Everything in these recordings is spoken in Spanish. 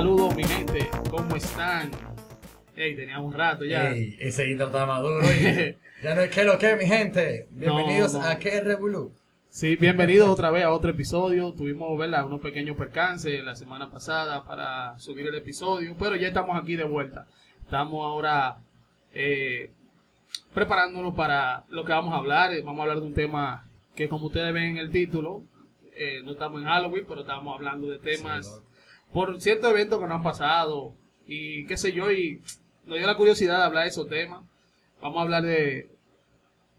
Saludos, mi gente. ¿Cómo están? Hey, teníamos un rato ya. Ey, ese intro está maduro. ya no es que lo que, mi gente. Bienvenidos No, no. a Que Revolu. Sí, bienvenidos otra vez a otro episodio. Tuvimos, ¿verdad? Unos pequeños percances la semana pasada para subir el episodio, pero ya estamos aquí de vuelta. Estamos ahora eh, preparándonos para lo que vamos a hablar. Eh, Vamos a hablar de un tema que, como ustedes ven en el título, eh, no estamos en Halloween, pero estamos hablando de temas. Por ciertos eventos que nos han pasado y qué sé yo, y nos dio la curiosidad de hablar de esos temas. Vamos a hablar de,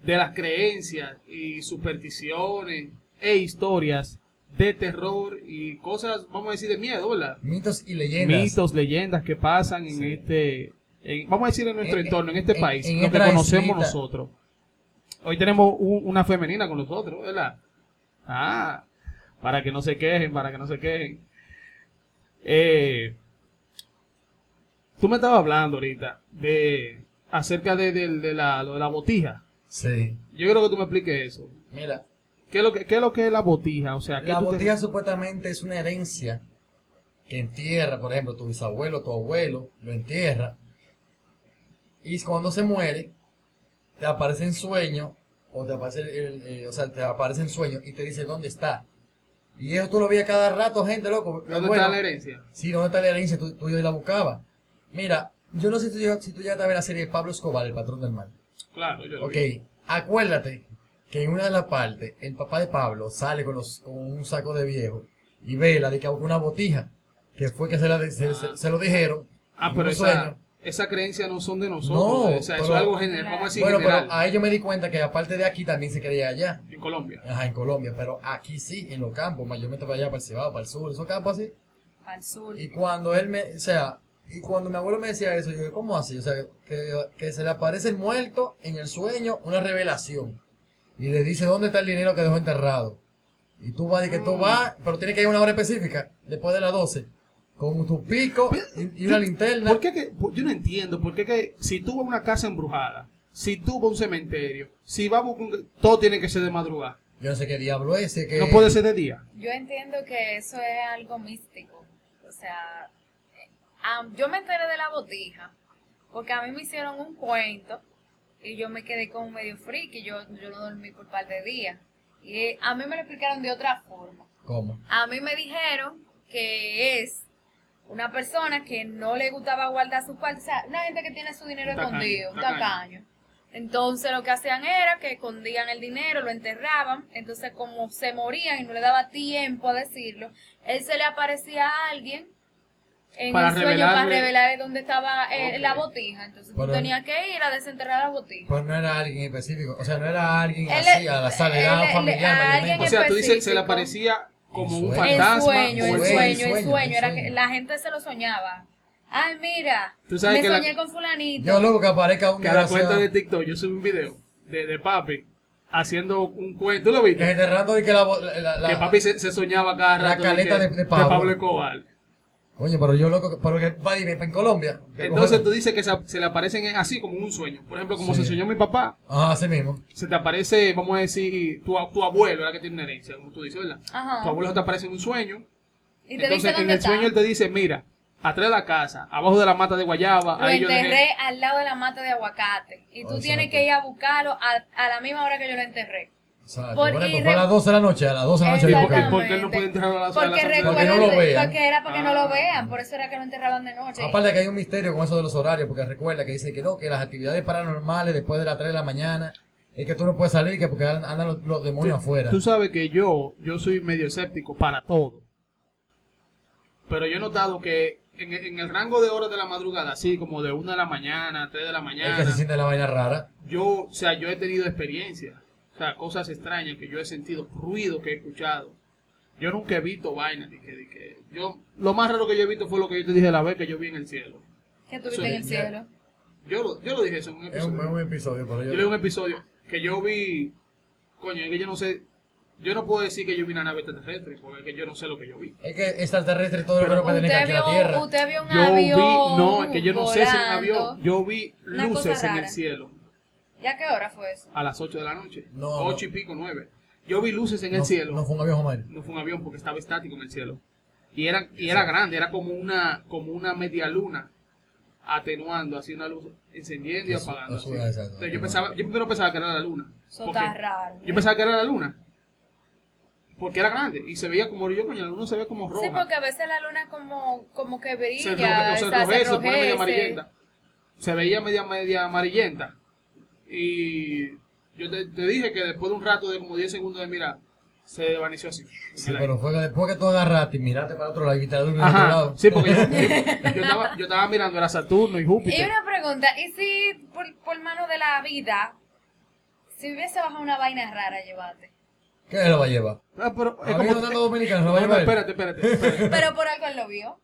de las creencias y supersticiones e historias de terror y cosas, vamos a decir, de miedo, ¿verdad? Mitos y leyendas. Mitos, leyendas que pasan en este, en- vamos a decir, en nuestro En- entorno, en este en- país, lo que conocemos islita. nosotros. Hoy tenemos un- una femenina con nosotros, ¿verdad? Ah, para que no se quejen, para que no se quejen. Eh, tú me estabas hablando ahorita de acerca de, de- de la, lo de la botija. Sí. Yo quiero que tú me expliques eso. Mira, ¿Qué es lo que, qué es, lo que es la botija? O sea, ¿qué la tú te- botija supuestamente es una herencia que entierra, por ejemplo, tu bisabuelo, tu abuelo, lo entierra. Y cuando se muere, te aparece en sueño, o te aparece, el- eh, o sea, te aparece en sueño y te dice dónde está. Y eso tú lo veías cada rato, gente, loco. ¿Dónde Bueno, está la herencia? Sí, ¿dónde está la herencia? Tú, tú y la buscabas. Mira, yo no sé si tú, ya- si tú ya te ves la serie de Pablo Escobar, el patrón del mal. Claro, yo lo Ok, vi. acuérdate que en una de las partes, el papá de Pablo sale con, los, con un saco de viejo y vela de que una botija, que fue que se, la, de- se, se- se lo dijeron. Ah, pero esa, sueño. Esa creencia no son de nosotros. No, o sea, eso es algo general. Vamos a decir Bueno, general. pero ahí yo me di cuenta que aparte de aquí también se creía allá. En Colombia. Ajá, en Colombia, pero aquí sí, en los campos, mayormente para allá, para el Cibao, para el sur, esos campos así. al sur. Y cuando él me, o sea, y cuando mi abuelo me decía eso, yo dije, ¿cómo así? O sea, que, que se le aparece el muerto en el sueño, una revelación. Y le dice, ¿dónde está el dinero que dejó enterrado? Y tú vas, y que tú vas, pero tienes que ir a una hora específica, después de las 12, con tu pico y, y una linterna. ¿Por qué que, yo no entiendo por qué que si tú vas a una casa embrujada, si tú vas a un cementerio, si vamos con, todo tiene que ser de madrugada. Yo no sé qué diablo es, ese que... No puede ser de día. Yo entiendo que eso es algo místico. O sea, eh, yo me enteré de la botija porque a mí me hicieron un cuento y yo me quedé como medio friki. Yo, yo no dormí por un par de días. Y a mí me lo explicaron de otra forma. ¿Cómo? A mí me dijeron que es una persona que no le gustaba guardar su cuarto. O sea, una gente que tiene su dinero tacaño, escondido, un tacaño. tacaño. Entonces lo que hacían era que escondían el dinero, lo enterraban. Entonces como se morían y no le daba tiempo a decirlo, él se le aparecía a alguien en Para el sueño para revelar dónde estaba eh, la botija. Entonces tú Pero- tenías que ir a desenterrar la botija. Pues no era alguien específico, o sea, no era alguien Él así, a la sala, era familiar, O sea, tú dices, se le aparecía como un fantasma. sueño, el sueño, sueño, en sueño, sueño. en Era sueño. que la gente se lo soñaba. Ay, mira, Tú sabes me que la- soñé con fulanito. Yo loco que aparezca un Que a la cuenta desgraciado de TikTok yo subí un video de, de papi haciendo un cuento. ¿Tú lo que viste? enterrando y que la, bo- la, la- que papi se, se soñaba cada la rato caleta que- de- de Pablo. Escobar. Coño, pero yo loco, que- pero que va en Colombia. Entonces coge- tú dices que se, se le aparecen en- así como en un sueño. Por ejemplo, como Sí. se soñó mi papá, Ajá, así mismo. se te aparece, vamos a decir, tu, tu abuelo, era que tiene una herencia, como tú dices, ¿verdad? Ajá. Tu abuelo se te aparece en un sueño. Y te Entonces dice en el está. sueño él te dice, mira, atrás de la casa, abajo de la mata de guayaba, Lo ahí yo enterré dejé... al lado de la mata de aguacate. Y tú Exacto. tienes que ir a buscarlo a, a la misma hora que yo lo enterré. Exacto. Por- Por ejemplo, y fue a re- las 12 de la noche, a las 12 de la noche. ¿Y yo por qué- buscaba. por qué él no puede enterrar a las- a las Porque once de la Porque recuerda no lo vean. porque era para que no Ah. lo vean. Por eso era que lo enterraban de noche. Aparte que hay un misterio con eso de los horarios, porque recuerda que dice que no, que las actividades paranormales después de las 3 de la mañana, es que tú no puedes salir, que porque andan los, los demonios afuera. Tú sabes que yo, yo soy medio escéptico para todo. Pero yo he notado que en, en el rango de horas de la madrugada, así como de 1 de la mañana, 3 de la Es mañana, que se siente la vaina rara. yo, o sea, yo he tenido experiencias, cosas extrañas que yo he sentido, ruido que he escuchado. Yo nunca he visto vainas de que, de que- yo, lo más raro que yo he visto fue lo que yo te dije la vez que yo vi en el cielo. Que tuviste en el cielo. Yo lo, yo lo dije eso en un Es episodio. un, es un episodio, pero Yo yo... leí un episodio que yo vi, coño, es que yo no sé, yo no puedo decir que yo vi una nave extraterrestre, porque es que yo no sé lo que yo vi. Es que extraterrestre todo lo que Pero- tener Usted aquí en la vio, Tierra. usted vio un Yo avión. vi, no, es que yo no sé si un avión, yo vi luces en el cielo ¿Ya qué hora fue eso? a las 8 de la noche, No, 8 y pico, 9. Yo vi luces en el cielo. No fue un avión, Omar. No fue un avión porque estaba estático en el cielo. Y era, y era grande, era como una, como una media luna atenuando, así una luz encendiendo y Eso- apagando. eso así. Entonces yo pensaba, yo primero pensaba que era la luna. Eso está raro. Yo pensaba que era la luna. Porque era grande y se veía como yo, coño, la luna se ve como roja. Sí, porque a veces la luna como, como que se, brilla, roje- se o sea, enrojece, se pone media enrojece. amarillenta. Se veía media, media amarillenta. Y yo te, te dije que después de un rato de como 10 segundos de mirar, se desvaneció así. Sí, pero fue que después que tú agarraste y miraste para otro lado y del otro Ajá, lado. sí, porque yo, yo- yo estaba, yo estaba mirando, era Saturno y Y Júpiter. una pregunta, ¿y si por, por mano de la vida, si hubiese bajado una vaina rara, llevate? ¿Qué lo va a llevar? Ah, pero es como... tanto dominicano, ¿lo va a llevar? espérate, espérate. Pero por algo él lo vio.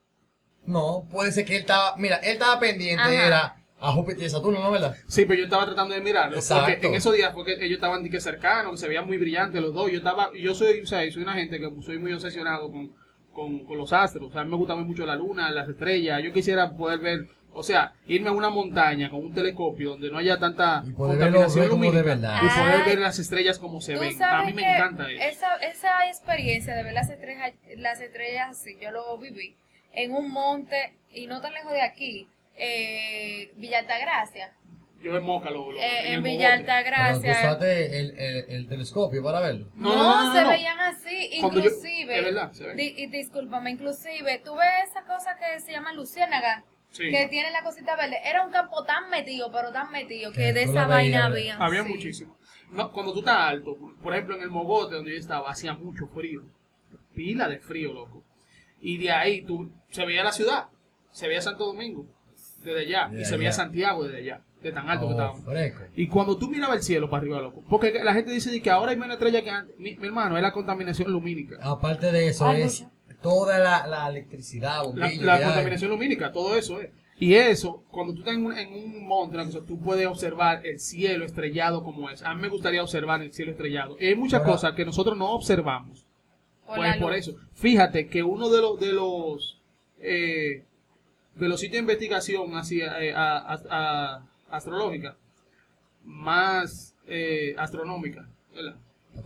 No, puede ser que él estaba, mira, él estaba pendiente, Ajá. era a Júpiter y a Saturno, ¿no, verdad? Sí, pero yo estaba tratando de mirarlo. Exacto. Porque en esos días, porque ellos estaban que cercanos, que se veían muy brillantes los dos. Yo estaba, yo soy, o sea, soy una gente que soy muy obsesionado con, con, con los astros. O sea, a mí me gusta muy mucho la luna, las estrellas. Yo quisiera poder ver, o sea, irme a una montaña con un telescopio donde no haya tanta Y contaminación de lumínica. verdad. Y poder ver las estrellas como se ven. A mí me encanta eso. Esa, esa experiencia de ver las estrellas, las estrellas así, yo lo viví en un monte y no tan lejos de aquí, eh, Villa Altagracia. Yo en Moca lo, lo- Eh, en mogote. Villa Altagracia. usaste el, el, el telescopio para verlo. No, No, no, no, no, se no. veían así, yo- inclusive. es verdad, se ven. di- y discúlpame, inclusive, tú ves esa cosa que se llama luciérnaga, Sí. que tiene la cosita verde. Era un campo tan metido, pero tan metido, que de esa vaina había. Había sí. muchísimo. No, cuando tú estás alto, por ejemplo en el Mogote donde yo estaba, hacía mucho frío. Pila de frío, loco. Y de ahí tú, se veía la ciudad, se veía Santo Domingo desde allá, De y se veía. Santiago desde allá, de tan alto que Oh, estábamos. fresco. Y cuando tú mirabas el cielo para arriba, loco, porque la gente dice de que ahora hay menos estrellas que antes. Mi, mi hermano, es la contaminación lumínica. Aparte de eso, Ay, es toda la, la electricidad, La, bombillo la que hay. contaminación lumínica, todo eso es. Y eso, cuando tú estás en un, en un monte, cosa, tú puedes observar el cielo estrellado como es. A mí me gustaría observar el cielo estrellado. Y hay muchas Ahora- cosas que nosotros no observamos. Pues por eso. Fíjate que uno de los de los eh, de los sitios de investigación así eh, a- a- a- astrológica más eh, astronómica,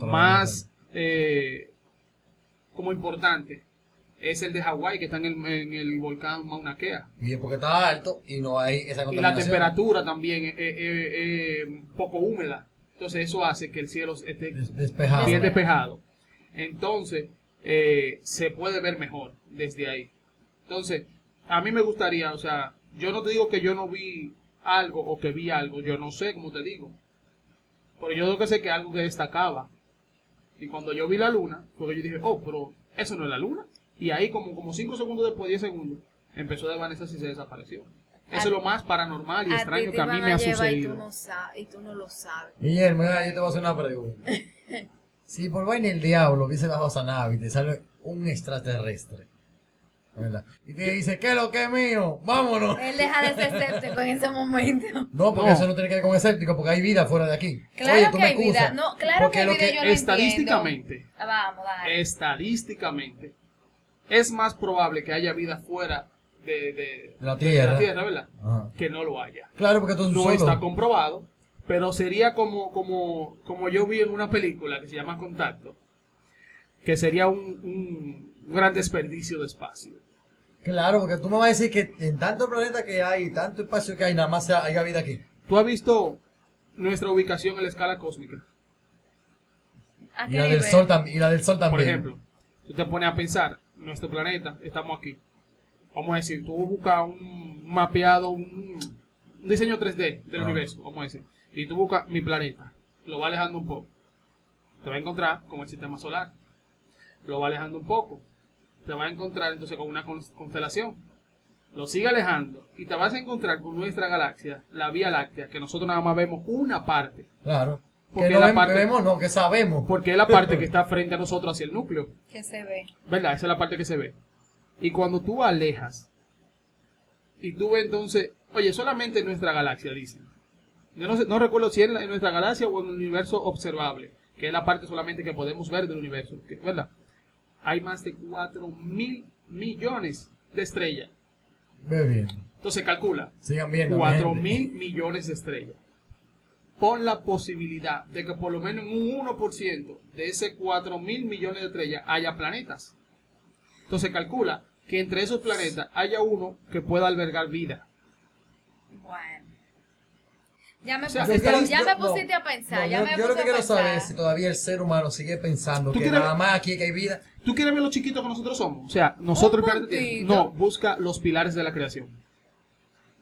más eh, como importante es el de Hawái que está en el, en el volcán Mauna Kea. Y es porque está alto y no hay esa Y la contaminación. temperatura también es poco húmeda. Entonces eso hace que el cielo esté despejado. bien despejado. Entonces, eh, se puede ver mejor desde ahí. Entonces, a mí me gustaría, o sea, yo no te digo que yo no vi algo o que vi algo, yo no sé, como te digo. Pero yo creo que sé que algo que destacaba. Y cuando yo vi la luna, porque yo dije, oh, pero eso no es la luna. Y ahí como, como 5 segundos después, 10 segundos, empezó a desvanecerse y se desapareció. Eso es lo más paranormal y A ti extraño que a mí me ha llevar y sucedido. tú no sabes, y tú no lo sabes. Guillermo, yo te voy a hacer una pregunta. Si por vaina el diablo hubiese bajado esa nave y te sale un extraterrestre, ¿verdad? Y te dice, ¿qué es lo que es mío? ¡Vámonos! Él deja de ser escéptico en ese momento. No, porque No. eso no tiene que ver con escéptico, porque hay vida fuera de aquí. Claro Oye, tú que me hay vida. No, claro porque que hay lo vida, que- yo lo estadísticamente, entiendo. Ah, Vamos, dale. estadísticamente, es más probable que haya vida fuera de, de- La de Tierra. la Tierra, ¿verdad? Ajá. Que no lo haya. Claro, porque tú No solo. está comprobado, pero sería como, como, como yo vi en una película que se llama Contacto, que sería un, un gran desperdicio de espacio. Claro, porque tú me vas a decir que en tanto planeta que hay, tanto espacio que hay, nada más haya vida aquí. ¿Tú has visto nuestra ubicación en la escala cósmica? Y la del sol también. Por ejemplo, tú te pones a pensar, nuestro planeta, estamos aquí. Vamos a decir, tú buscas un mapeado, un, un diseño 3D del Ah. universo, vamos a decir. Y tú buscas mi planeta, lo va alejando un poco. Te va a encontrar con el sistema solar. Lo va alejando un poco. Te va a encontrar entonces con una cons- constelación. Lo sigue alejando y te vas a encontrar con nuestra galaxia, la Vía Láctea, que nosotros nada más vemos una parte. Claro. Porque que no la vemos, parte- que vemos, no, que sabemos. Porque es la parte que está frente a nosotros hacia el núcleo. Que se ve. ¿Verdad? Esa es la parte que se ve. Y cuando tú alejas, y tú ves entonces, oye, solamente en nuestra galaxia, dicen. Yo no, sé- no recuerdo si es en, la- en nuestra galaxia o en el universo observable, que es la parte solamente que podemos ver del universo, ¿verdad? Hay más de 4 mil millones de estrellas. Ve bien. Entonces calcula, Sigan viendo. mi 4 gente. mil millones de estrellas. Pon la posibilidad de que por lo menos en un 1% de ese 4 mil millones de estrellas haya planetas. Entonces calcula que entre esos planetas haya uno que pueda albergar vida. Bueno. Ya me, O sea, pusiste, yo- ya yo- me no, pusiste a pensar, no, ya yo, me yo lo que quiero pensar. saber es si todavía el ser humano sigue pensando ¿Tú que quieres- nada más aquí que hay vida. ¿Tú quieres ver lo chiquito que nosotros somos? O sea, nosotros... El. No, busca los pilares de la creación.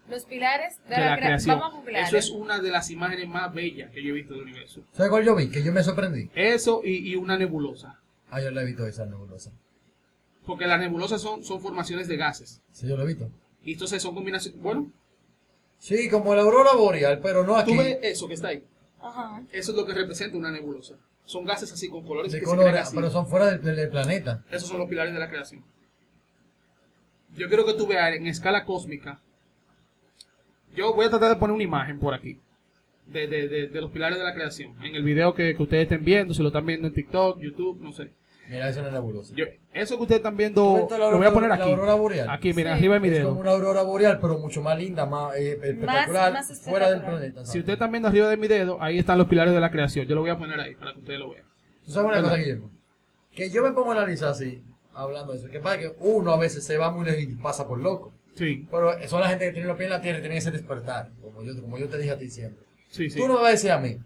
Los pilares de, De la, la crea- creación. Vamos a. Eso es una de las imágenes más bellas que yo he visto del universo. ¿Sabes cuál yo vi? Que yo me sorprendí. Eso y, y una nebulosa. Ah, yo lo he visto esa nebulosa. Porque las nebulosas son, son formaciones de gases. Sí, yo lo he visto. Y entonces son combinaciones... Bueno, Sí, como la aurora boreal, pero no aquí. tú ves eso que está ahí. Ajá. Eso es lo que representa una nebulosa. Son gases así con colores De que se crean así. pero son fuera del, del planeta. Esos son los pilares de la creación. Yo quiero que tú veas en escala cósmica. Yo voy a tratar de poner una imagen por aquí. De, de- de- de los pilares de la creación. En el video que, que ustedes estén viendo, si lo están viendo en TikTok, YouTube, no sé. Mira, eso es una nebulosa. Yo, eso que ustedes están ¿Tú viendo, la lo voy a poner la aquí. aurora boreal? Aquí, mira, Sí. arriba de mi Es como dedo. una aurora boreal, pero mucho más linda, más eh, espectacular, más fuera del planeta. Si ustedes están viendo arriba de mi dedo, ahí están los pilares de la creación. Yo lo voy a poner ahí para que ustedes lo vean. ¿Tú sabes una cosa, Guillermo? Que yo me pongo a analizar así, hablando de eso. Que pasa que uno a veces se va muy lejos y pasa por loco. Sí, Pero son la gente que tiene los pies en la tierra y tiene ese despertar, como yo, como yo te dije a ti siempre. sí, sí. Tú no me vas a decir a mí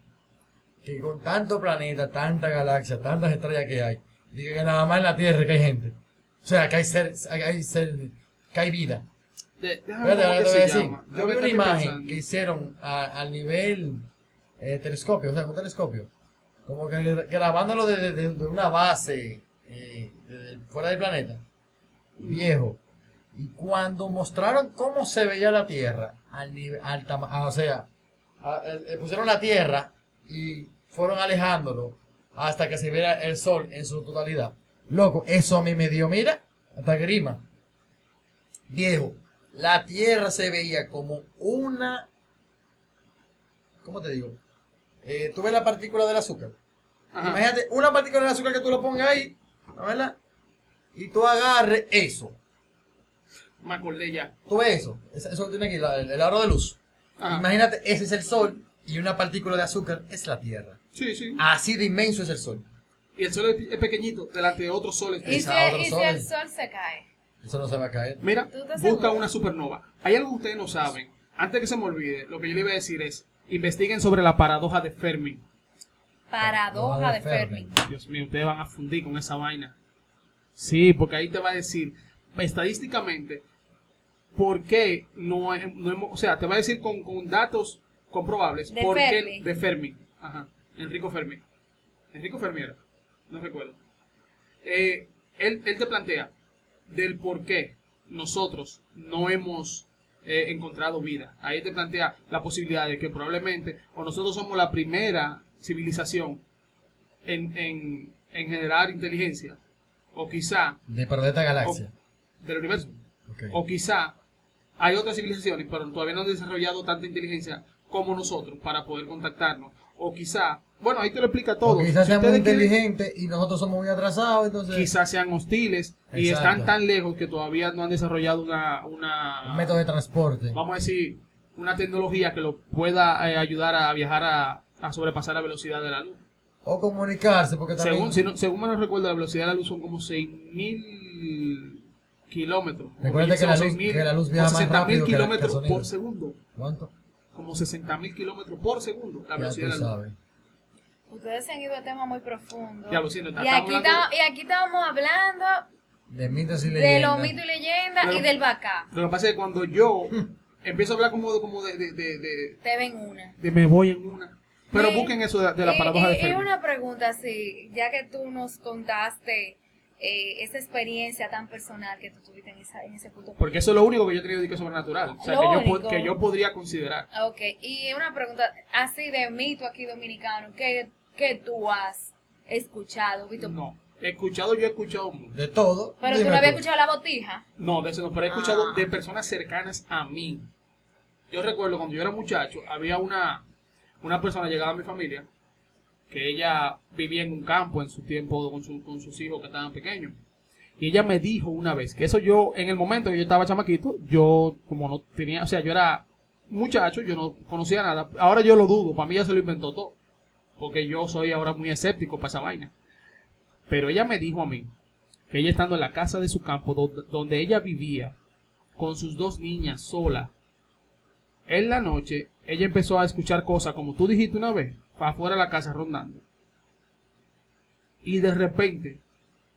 que con tanto planeta, tanta galaxia, tantas estrellas que hay, diga que nada más en la Tierra que hay gente. O sea, que hay ser, hay ser, que hay vida. De- Espérate, te decir. Yo vi una imagen pensando. que hicieron al nivel eh, telescopio, o sea, un telescopio, como que grabándolo desde de, de una base eh, fuera del planeta, viejo. Y cuando mostraron cómo se veía la Tierra, al nivel, al tama- ah, o sea, a- eh, pusieron la Tierra y fueron alejándolo hasta que se viera el Sol en su totalidad. Loco, eso a mí me dio, mira, hasta grima. Viejo, la Tierra se veía como una... ¿Cómo te digo? Eh, tú ves la partícula del azúcar. Ajá. Imagínate una partícula del azúcar que tú lo pongas ahí, ¿no ¿verdad? Y tú agarres eso. Me acordé ya. Tú ves eso. Eso, tiene aquí, el, el aro de luz. Ajá. Imagínate, ese es el Sol y una partícula de azúcar es la Tierra. Sí, sí. Así de inmenso es el Sol. Y el sol es, es pequeñito delante de otros soles. ¿Y si, Esa otro y si sol. el sol se cae? Eso no se va a caer. Mira, ¿Tú estás busca seguro? una supernova. Hay algo que ustedes no saben. Antes que se me olvide, lo que yo le iba a decir es, investiguen sobre la paradoja de Fermi. Paradoja Paradoja de Fermi. Fermi. Dios mío, ustedes van a fundir con esa vaina. Sí, porque ahí te va a decir, estadísticamente, por qué no, no hemos, o sea, te va a decir con, con datos comprobables, De por Fermi. qué de Fermi. Ajá, Enrico Fermi. Enrico Fermi era, no recuerdo. Eh, él, él te plantea del por qué nosotros no hemos eh, encontrado vida. Ahí te plantea la posibilidad de que probablemente o nosotros somos la primera civilización en, en, en generar inteligencia, o quizá De esta galaxia. del universo, Ok. o quizá hay otras civilizaciones, pero todavía no han desarrollado tanta inteligencia como nosotros para poder contactarnos, o quizá, bueno, ahí te lo explica todo. O quizás Si sean muy quieren- inteligentes y nosotros somos muy atrasados, entonces... quizás sean hostiles y están tan lejos que todavía no han desarrollado una, una Un método de transporte. vamos a decir, una tecnología que lo pueda eh, ayudar a viajar a, a sobrepasar la velocidad de la luz. O comunicarse, porque también... Según, si no- según me recuerdo, la velocidad de la luz son como 6.000 kilómetros. Recuerda que la luz- 6.000, que la luz o viaja más 60.000 rápido que kilómetros por segundo. ¿Cuánto? Como 60.000 kilómetros por segundo la velocidad tú de la luz. sabes. Ustedes se han ido a temas muy profundos. Ya lo siento, y, aquí hablando- estamos- y aquí estamos hablando De mitos y de leyendas. los mitos y leyendas y del bacá. Lo que pasa es que cuando yo empiezo a hablar como, como de, de, de, de- Te ven una. de me voy en una. Pero Sí. busquen eso de, de la paradoja y, de y Fermi. una pregunta así, ya que tú nos contaste eh, esa experiencia tan personal que tú tuviste en, esa, en ese punto. Porque eso es lo único que yo he tenido de que es sobrenatural. O sea, Lo que yo, que podría considerar. Ok, y una pregunta así de mito aquí dominicano, ¿qué, qué tú has escuchado? Vito? No. He escuchado, yo he escuchado mucho. De todo. Pero tú no habías escuchado la botija. No, de eso no, pero he escuchado Ah. de personas cercanas a mí. Yo recuerdo cuando yo era muchacho, había una, una persona llegada a mi familia, que ella vivía en un campo en su tiempo con, su- con sus hijos que estaban pequeños. Y ella me dijo una vez, que eso yo, en el momento que yo estaba chamaquito, yo como no tenía, o sea, yo era muchacho, yo no conocía nada. Ahora yo lo dudo, para mí ya se lo inventó todo. Porque yo soy ahora muy escéptico para esa vaina. Pero ella me dijo a mí, que ella estando en la casa de su campo, do- donde ella vivía, con sus dos niñas sola, en la noche, ella empezó a escuchar cosas, como tú dijiste una vez, para afuera de la casa rondando. Y de repente,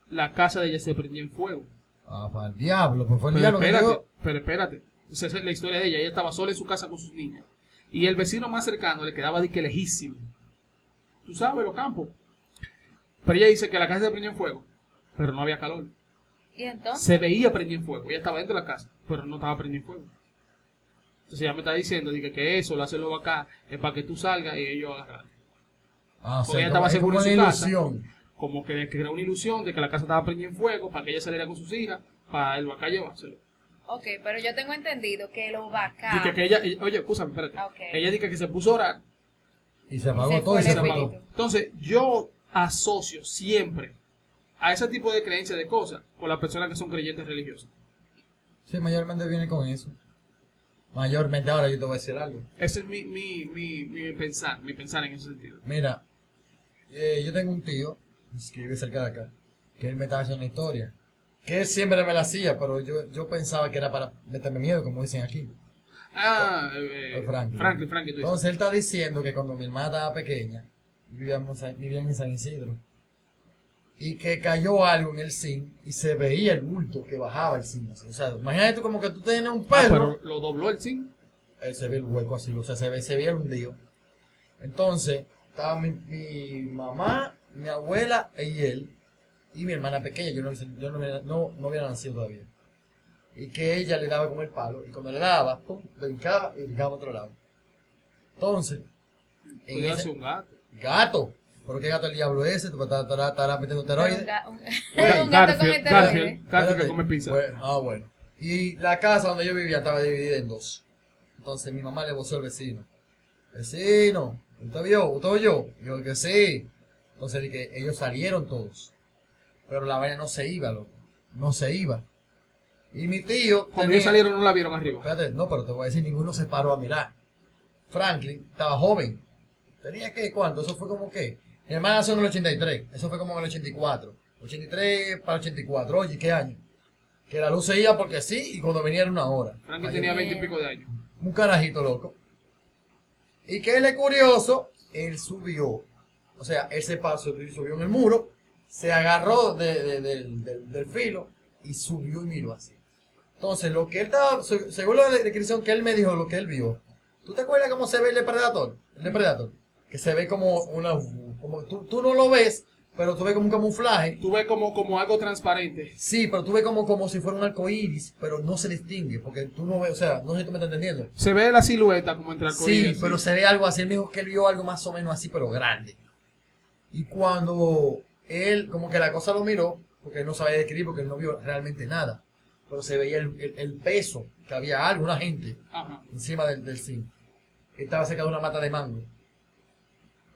la casa de ella se prendió en fuego. Ah, para el diablo, pues fue el Pero diablo que espérate, pero espérate. Esa es la historia de ella. Ella estaba sola en su casa con sus niñas. Y el vecino más cercano le quedaba de que lejísimo. Tú sabes, los campos. Pero ella dice que la casa se prendió en fuego, pero no había calor. Y entonces, Se veía prendida en fuego. Ella estaba dentro de la casa, pero no estaba prendida en fuego. Entonces ella me está diciendo dije, que eso, lo hace luego acá, es para que tú salgas y ellos agarran. Ah, o Porque sea, ella estaba es segura una su casa. ilusión. Como que, que era una ilusión de que la casa estaba prendida en fuego para que ella saliera con sus hijas, para el acá llevárselo. ok, pero yo tengo entendido que los vacas... Dice que ella, ella- oye, escúchame, espérate. Ah, ok. Ella dice que se puso a orar Y se apagó Se todo y se apagó. Entonces, yo asocio siempre a ese tipo de creencias de cosas con las personas que son creyentes religiosos. Sí, mayormente viene con eso. Mayormente, ahora yo te voy a decir algo. Ese es mi, mi, mi, mi pensar, mi pensar en ese sentido. Mira, eh, yo tengo un tío que vive cerca de acá, que él me estaba haciendo una historia. Que él siempre me la hacía, pero yo, yo pensaba que era para meterme miedo, como dicen aquí. Ah, eh, Franklin. Franklin. Entonces él está diciendo que cuando mi hermana estaba pequeña, vivíamos, vivían en San Isidro, y que cayó algo en el zinc y se veía el bulto que bajaba el zinc. así. O sea, imagínate tú como que tú tienes un Ah, perro, pero lo dobló el zinc. él se ve el hueco así, o sea, se, ve, se veía el hundido. Entonces, estaba mi, mi mamá, mi abuela y él, y mi hermana pequeña, yo no, yo no, hubiera- no, no hubiera nacido todavía. Y que ella le daba como el palo, y cuando le daba, pum, brincaba y brincaba a otro lado. Entonces, en ese- un gato. gato, ¿pero qué gato el diablo es ese? ¿Tú estarás estará, estará metiendo un, esteroides? ga- un- Bueno, un gato con Garfield, esteroides. Garfield, Garfield que come pizza. Bueno, ah, bueno. Y la casa donde yo vivía estaba dividida en dos. Entonces mi mamá le voció al vecino. Vecino, ¿usted vio? ¿Usted oyó? Yo que sí. Entonces dije, ellos salieron todos. Pero la vaina no se iba, loco. No se iba. Y mi tío. Cuando tenía- ellos salieron no la vieron arriba. Espérate, no, pero te voy a decir, ninguno se paró a mirar. Franklin estaba joven. ¿Tenía que cuánto? Eso fue como que. Mi hermana nació en el 83. Eso fue como en el 84. 83 para 84. Oye, ¿qué año? Que la luz se iba porque sí y cuando venía era una hora. Franklin Ay, tenía Bien. veinte y pico de años. Un carajito loco. Y que él es curioso, él subió. O sea, él se pasó, subió en el muro, se agarró de- de- del- del- del filo y subió y miró así. Entonces, lo que él estaba, se- según la descripción que él me dijo, lo que él vio. ¿Tú te acuerdas cómo se ve el depredador? El depredador. Que se ve como una. Como, tú, tú no lo ves, pero tú ves como un camuflaje. Tú ves como, como algo transparente. Sí, pero tú ves como, como si fuera un arco iris, pero no se distingue, porque tú no ves, o sea, no sé si tú me estás entendiendo. Se ve la silueta como entre arcoíris. Sí, pero se ve algo así. Él dijo que él vio algo más o menos así, pero grande. Y cuando él, como que la cosa lo miró, porque él no sabía describir, porque él no vio realmente nada. Pero se veía el, el- el peso, que había algo, una gente Ajá. encima del, del zinc. Estaba cerca de una mata de mango.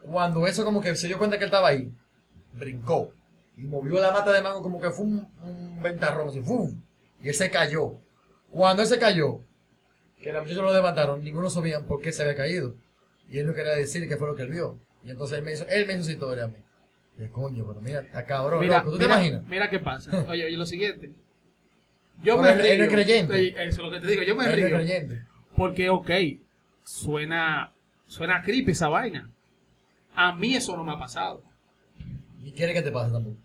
Cuando eso como que se dio cuenta que él estaba ahí, brincó y movió la mata de mango como que fue un, un ventarrón, así, ¡fum! y él se cayó. Cuando él se cayó, que los muchachos lo levantaron, ninguno sabía por qué se había caído. Y él no quería decir qué fue lo que él vio. Y entonces él me hizo, él me hizo su historia a mí. Y yo, coño, pero mira, está cabrón, Mira, loco, ¿tú te imaginas? mira qué pasa. Oye, oye, lo siguiente. Yo me él- él no es río. creyente. Eso es lo que te digo. Yo me Él no es río. creyente. Porque, ok, suena, suena creepy esa vaina. A mí eso no me ha pasado. Y quiere que te pase tampoco.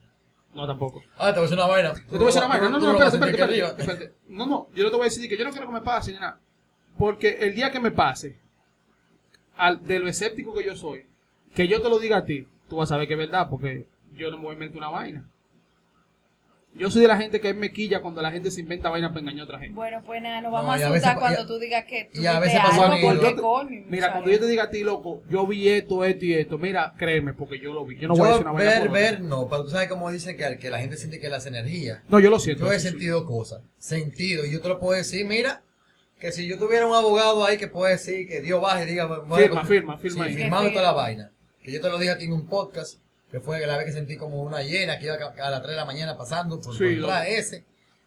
No, tampoco. Ah, te voy a decir una vaina. Yo te voy a decir una vaina. No, no, no, espérate, espérate. No, no, yo no te voy a decir que yo no quiero que me pase ni nada. Porque el día que me pase, al, de lo escéptico que yo soy, que yo te lo diga a ti, tú vas a saber que es verdad, porque yo no me voy a inventar una vaina. Yo soy de la gente que es mequilla cuando la gente se inventa vaina para engañar a otra gente. Bueno, pues nada, nos No, vamos a veces asustar cuando y a- tú digas que tú y a veces pasa algo, coño, Mira, ¿sabes? cuando yo te diga a ti, loco, yo vi esto, esto y esto, mira, créeme, porque yo lo vi. Yo no voy a decir una vaina. ver, otra. ver, no, pero tú sabes cómo dicen que, que la gente siente que las energías. No, yo lo siento. Yo he sí. sentido cosas, sentido, y yo te lo puedo decir, mira, que si yo tuviera un abogado ahí que puede decir que Dios baje y diga, bueno, Firma, firma, firma sí, ahí. toda la vaina. Que yo te lo dije a ti en un podcast, que fue la vez que sentí como una llena, que iba a a las 3 de la mañana pasando por, Sí, por de ese,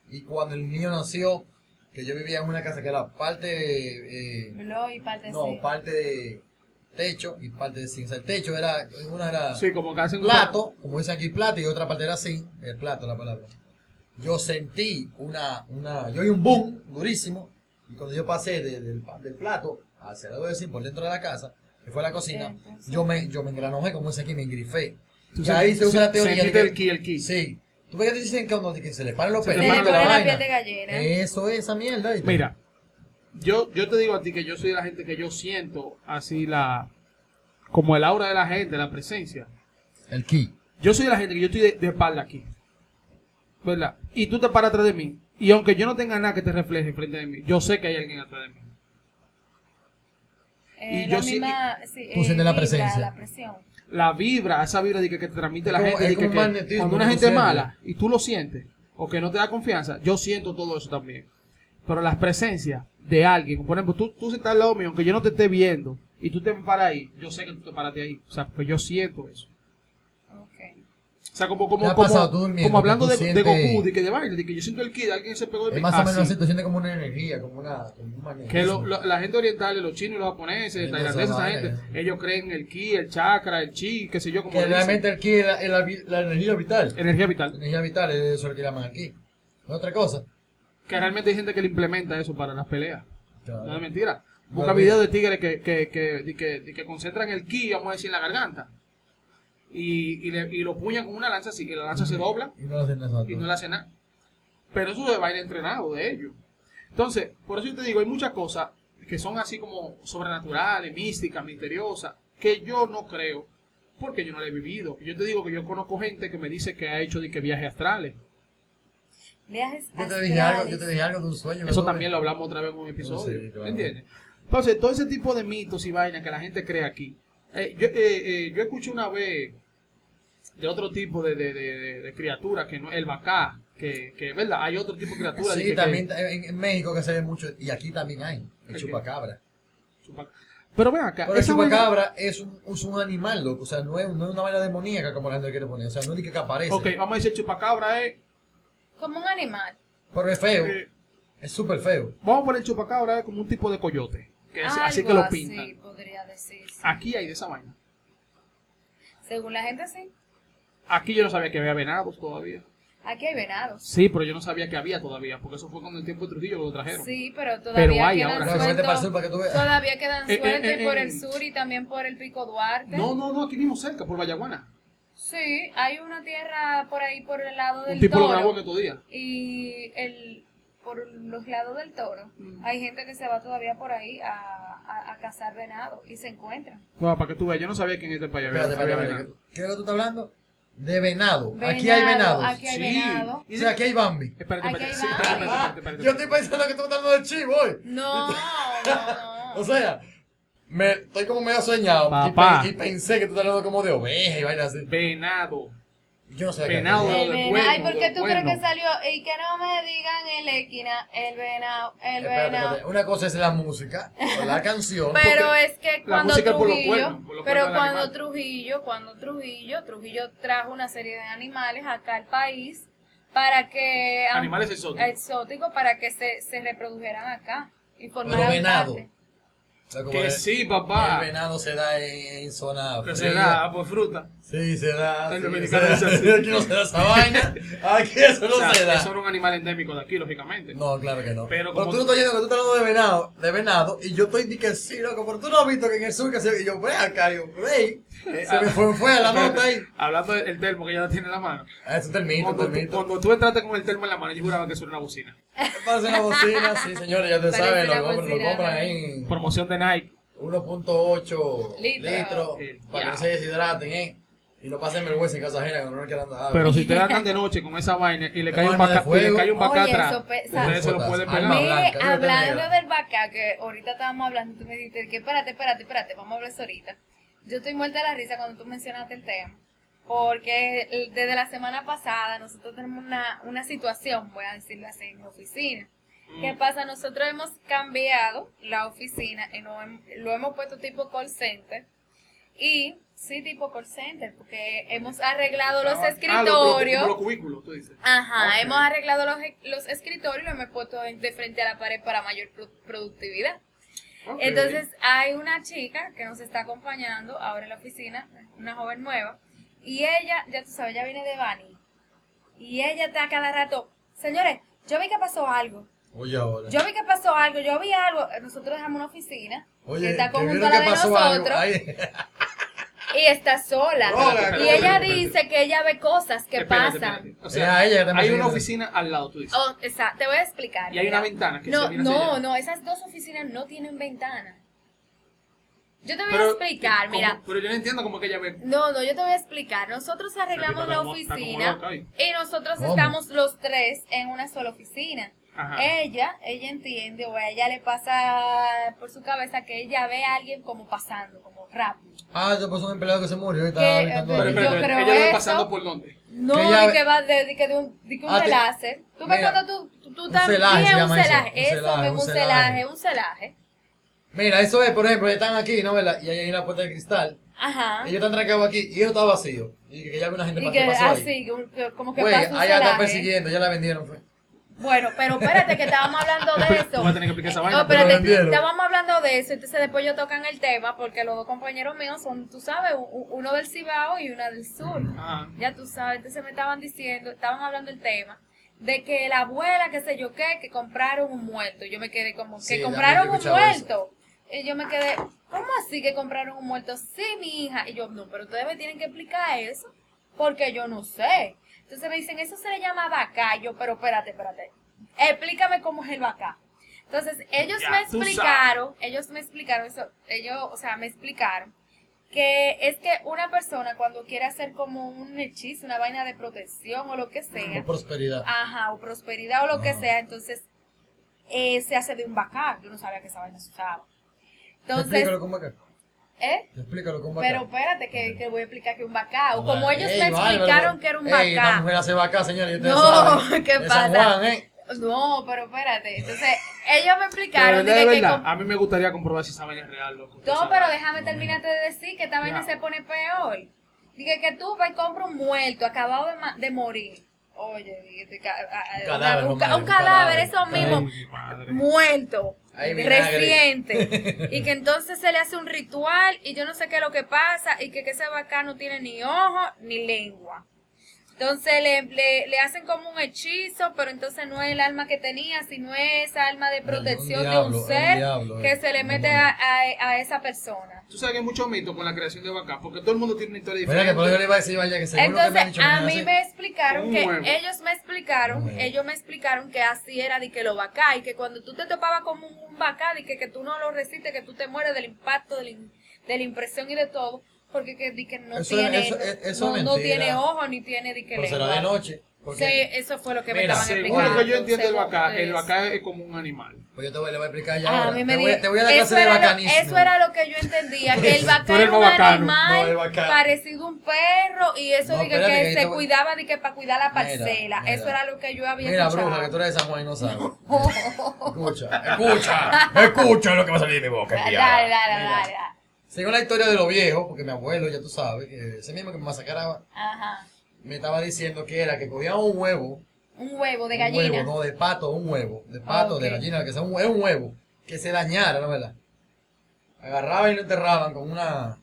y cuando el niño nació, que yo vivía en una casa que era parte, eh, y parte no, sí. parte de techo y parte de zinc. O sea, el techo era, una era Sí, como que hacen plato, como dicen aquí plato, y otra parte era zinc, el plato la palabra. yo sentí una, una, yo oí un boom durísimo, y cuando yo pasé de- del, del plato hacia el lado de decir por dentro de la casa, que fue la cocina, Entonces- yo me, yo me engranojé, como dice aquí, me engrifé. Tú Y ahí se usa la teoría. de sentiste que- el ki, el ki. Sí. ¿Tú ves que te dicen que cuando que se le paran los Se Se le paran de pone la la piel de gallina. Eso es esa mierda. Mira, yo, yo te digo a ti que yo soy de la gente que yo siento así la. como el aura de la gente, la presencia. El ki. Yo soy de la gente que yo estoy de, de espalda aquí. ¿Verdad? Y tú te paras atrás de mí. Y aunque yo no tenga nada que te refleje frente de mí, yo sé que hay alguien atrás de mí. Eh, y la yo sí- misma, sí, Tú eh, sientes la vibra, presencia. La presión. La vibra, esa vibra de que, que te transmite la como- gente. de que, que cuando una gente es mala y tú lo sientes, o que no te da confianza, yo siento todo eso también. Pero las presencias de alguien, por ejemplo, tú, tú estás al lado mío, aunque yo no te esté viendo, y tú te paras ahí, yo sé que tú te paraste ahí. O sea, pues yo siento eso. O sea, como, como, ¿Qué ha como, hablando de, de Goku, de que de baile, de que yo siento el ki, de alguien se pegó de Es mí. más o menos Así. tú sientes como una energía, como una. Como un magnetismo. Que lo- lo- la gente oriental, los chinos los japoneses, Sí, tailandeses, esa gente, ellos creen en el ki, el chakra, el chi, qué sé yo, como Que realmente el ki es la, energía vital. energía vital. energía vital es eso lo que llaman aquí. No es otra cosa. Que realmente hay gente que le implementa eso para las peleas. Claro. No es mentira. Busca No, videos de tigres que, que, que, que concentran el ki, vamos a decir, en la garganta. Y, y, le- y lo puñan con una lanza así, que la lanza se dobla Y no lo hacen nosotros. y no le hace nada. Pero eso es baile entrenado de ellos. Entonces, por eso yo te digo, hay muchas cosas que son así como sobrenaturales, místicas, misteriosas, que yo no creo, porque yo no la he vivido. Yo te digo que yo conozco gente que me dice que ha hecho de que viajes astrales. Viajes Yo te dije algo, yo astrales. te dije algo de un sueño. Eso ¿no? también lo hablamos otra vez en un episodio. Claro. ¿Me entiendes? Entonces, todo ese tipo de mitos y vainas que la gente cree aquí. Eh, yo, eh, eh, yo escuché una vez de otro tipo de, de, de, de- de criatura, que no el bacá, que, que verdad, hay otro tipo de criatura. de Sí, también que- en, en México que se ve mucho, y aquí también hay, el chupacabra. chupa- Pero ven acá, Pero el vaina- chupacabra es un, es un animal, loco, o sea, no es, no es una vaina demoníaca como la gente quiere poner, o sea, no es ni que aparece. Ok, vamos a decir chupacabra es. Como un animal. Pero es feo, eh, es súper feo. vamos a poner chupacabra es como un tipo de coyote. Que es- así que lo así pintan. podría decirse. Aquí hay de esa vaina. Según la gente, sí. Aquí yo no sabía que había venados todavía. Aquí hay venados. Sí, pero yo no sabía que había todavía, porque eso fue cuando el tiempo de Trujillo lo trajeron. Sí, pero todavía Pero hay quedan ahora. Luego vete para el sur sueltos. para que tú veas. Todavía quedan Eh, eh, sueltos eh, por eh. el sur y también por el Pico Duarte. No, no, no, aquí mismo cerca, por Vallaguana. Sí, hay una tierra por ahí por el lado del Un tipo lo grabó toro. en estos días. Y el, por los lados del toro, Mm. hay gente que se va todavía por ahí a, a, a cazar venado y se encuentran. No, para que tú veas, yo no sabía que en este país había, Espérate, había espérate, venado. espérate. ¿Qué es lo que tú estás hablando? De venado. Aquí hay Venado, venados. Aquí hay Sí. venado. Y O sea, aquí hay Bambi. Espérate, Aquí espérate, hay sí, más. espérate, espérate, espérate, espérate. yo estoy pensando que tú estás hablando de chivo hoy. No, no, no. O sea, me, estoy como medio soñado. y Papá. pe- Y, pensé que tú estás hablando como de oveja y vaina así. Venado. Yo no sé. Venado. El de venado. Ay, ¿por qué tú crees que salió? Y que no me digan el equina, el venado, el Espérate, venado. espérate. Una cosa es la música o la canción. Pero porque- es que la cuando Trujillo, cuernos, pero cuando animal. Trujillo, cuando Trujillo, Trujillo trajo una serie de animales acá al país para que Animales exóticos. exóticos para que se, se reprodujeran acá y Pero formaran venado. parte. O sea, como Que el- sí, El papá. venado se da en, en zona Que fría. se da por fruta. Sí, se da. El sí. Aquí no se da esa vaina. Aquí eso no O sea, se da. eso era un animal endémico de aquí, lógicamente. No, claro que no. Pero Pero, como tú tú- no estás oyendo que tú estás hablando de venado, de venado, y yo estoy di que sí, loco, pero tú no has visto que en el sur que se, y yo, ve acá, yo, wey, Eh, se me ah, fue, fue a la nota ahí. Hablando del termo que ella tiene en la mano. Ah, Cuando tú, termina. cuando tú entraste con el termo en la mano, yo juraba que eso era una bocina. Parece una bocina, sí, señores, ya te saben, lo, compran- lo bocina, compran ¿no? ahí en Promoción de Nike. 1.8 Litro. litros, Sí, para ya. que no se deshidraten, ¿eh? Y no pasen vergüenza en casa ajena, que no quieran dar. Pero si ustedes andan de noche con esa vaina y le cae un y le fuego. cae un atrás, ustedes se lo pueden pegar. hablando del vaca, que ahorita estábamos hablando, tú me dijiste que espérate, espérate, espérate, vamos a hablar eso ahorita. Yo estoy muerta de la risa cuando tú mencionaste el tema, porque desde la semana pasada nosotros tenemos una, una situación, voy a decirlo así, en la oficina. ¿Qué Mm. pasa? Nosotros hemos cambiado la oficina y lo, hem- lo hemos puesto tipo call center. Y sí, tipo call center, porque hemos arreglado los Ah, los- escritorios. como los cubículos, tú dices. Ajá, hemos arreglado los, los escritorios y lo hemos puesto de frente a la pared para mayor pro- productividad. Entonces, hay una chica que nos está acompañando ahora en la oficina, una joven nueva, y ella, ya tú sabes, ella viene de Bani, y ella está cada rato, Señores, yo vi que pasó algo. Oye, ahora. Yo vi que pasó algo, yo vi algo. Nosotros dejamos una oficina que Oye, está que conjunto vieron a la de nosotros y está sola. Y ella dice que ella ve cosas que Espérate, pasan. espérate. O sea, ella está hay una oficina al lado, tú dices. Oh, exacto, te voy a explicar. y hay mira. una ventana que No, se mira no, no, esas dos oficinas no tienen ventana. Yo te voy a explicar, ¿cómo? mira. Pero yo no entiendo cómo que ella ve. No, no, yo te voy a explicar. Nosotros arreglamos la oficina y nosotros ¿Cómo? estamos los tres en una sola oficina. Ajá. Ella, ella entiende o a ella le pasa por su cabeza que ella ve a alguien como pasando, como rápido. Ah, yo pasó un empleado que se murió y estaba Pero, ahí. pero, yo pero, creo ella eso. pasando por dónde. No, Que ella que va de, de que de un, de que un Ah, relace. Tú ves Mira, cuando tú, tú, tú un también celaje un celaje. un Eso celaje, un un celaje. celaje, un celaje. Mira, eso es, por ejemplo, ellos están aquí, ¿no? ¿verdad? Y ahí hay una puerta de cristal. Ajá. Ellos están trancados aquí y eso está vacío. Y que ya ve una gente Y que pasó ahí. así, que un- que como que Güey, allá está celaje. persiguiendo, ya la vendieron. Fue. Bueno, pero espérate que estábamos hablando de eso. Tú vas a tener que explicar esa No, vaina. espérate, estábamos hablando de eso, entonces después yo tocan el tema porque los dos compañeros míos son, tú sabes, uno del Cibao y una del Sur. Ajá. Ya tú sabes, entonces me estaban diciendo, estaban hablando del tema de que la abuela, qué sé yo qué, que compraron un muerto. Yo me quedé como, Sí, que compraron un eso. muerto. Y yo me quedé, ¿cómo así que compraron un muerto? Sí, mi hija. Y yo, no, pero ustedes me tienen que explicar eso, porque yo no sé. Entonces me dicen, eso se le llama vaca. Y yo, pero espérate, espérate. Explícame cómo es el vaca. Entonces, ellos Ya me explicaron, ellos me explicaron eso, ellos, o sea, me explicaron que es que una persona cuando quiere hacer como un hechizo, una vaina de protección o lo que sea, Con prosperidad. ajá, o prosperidad o lo que sea, entonces eh, se hace de un bacá. Yo no sabía que esa vaina se usaba. Entonces, Explícalo con vaca. ¿Eh? Explícalo con. Pero espérate que, que voy a explicar que un bacá. O como ellos Ey, me explicaron que era un Ey, esta bacá. mujer hace vaca, señor. y ustedes No. ¿qué San pasa? Juan, ¿eh? No, pero espérate. Entonces, ellos me explicaron de que- verdad, a mí me gustaría comprobar si esa vaina es real, loco. No, pero déjame terminarte de decir que esta vaina Ya. se pone peor. Dije que tú vas y compras un muerto acabado de, ma- de morir. Oye, dije, ca- a- a- cadáver, un, un un cadáver, cadáver. eso mismo, muerto, Ay, reciente. y que entonces se le hace un ritual y yo no sé qué es lo que pasa y que, que ese bacán no tiene ni ojo ni lengua. Entonces le, le, le hacen como un hechizo, pero entonces no es el alma que tenía, sino es esa alma de protección de diablo, un un ser diablo, que eh, se le mete a, a, a esa persona. Tú sabes que hay mucho mito con la creación de vaca, porque todo el mundo tiene una historia Mira que yo le diferente. iba a decir, vaya, que lo que me han Entonces, dicho, a mí hace- me explicaron que huevo. ellos me explicaron, huevo. ellos me explicaron que así era de que lo bacá y que cuando tú te topabas con un, bacá y que, que tú no lo resistes, que tú te mueres del impacto, de la, in- de la impresión y de todo, porque que, di que no Eso es- tiene, eso es- eso no, no tiene ojo ni tiene de que Pero será lengua. de noche. Porque, Sí, eso fue lo que me Mira, estaban Según explicando. lo que yo entiendo según vaca, el vaca es como un animal. Pues yo te voy, le voy a explicar ya Ah, ahora. a mí me te, voy, di- te voy a dar eso clase de era lo- bacanismo. Eso era lo que yo entendía, que el eres era un bacano. animal No, el parecido a un perro y eso No, de que, espérate, que que se voy- cuidaba de que para cuidar la Mira, parcela. mira. Eso era lo que yo había Mira, escuchado. bruja, que tú eres de San Juan y no sabes. escucha, escucha, escucha lo que va a salir de mi boca. Dale, dale, Mira, dale, dale. Según la historia de los viejos, porque mi abuelo, ya tú sabes, que ese mismo que me masacraba, Ajá. me estaba diciendo que era que cogían un huevo, Un huevo de un gallina. huevo, no de pato, un huevo, de pato, de gallina, que sea un, es un huevo, que se dañara, ¿no verdad? Agarraban y lo enterraban con una,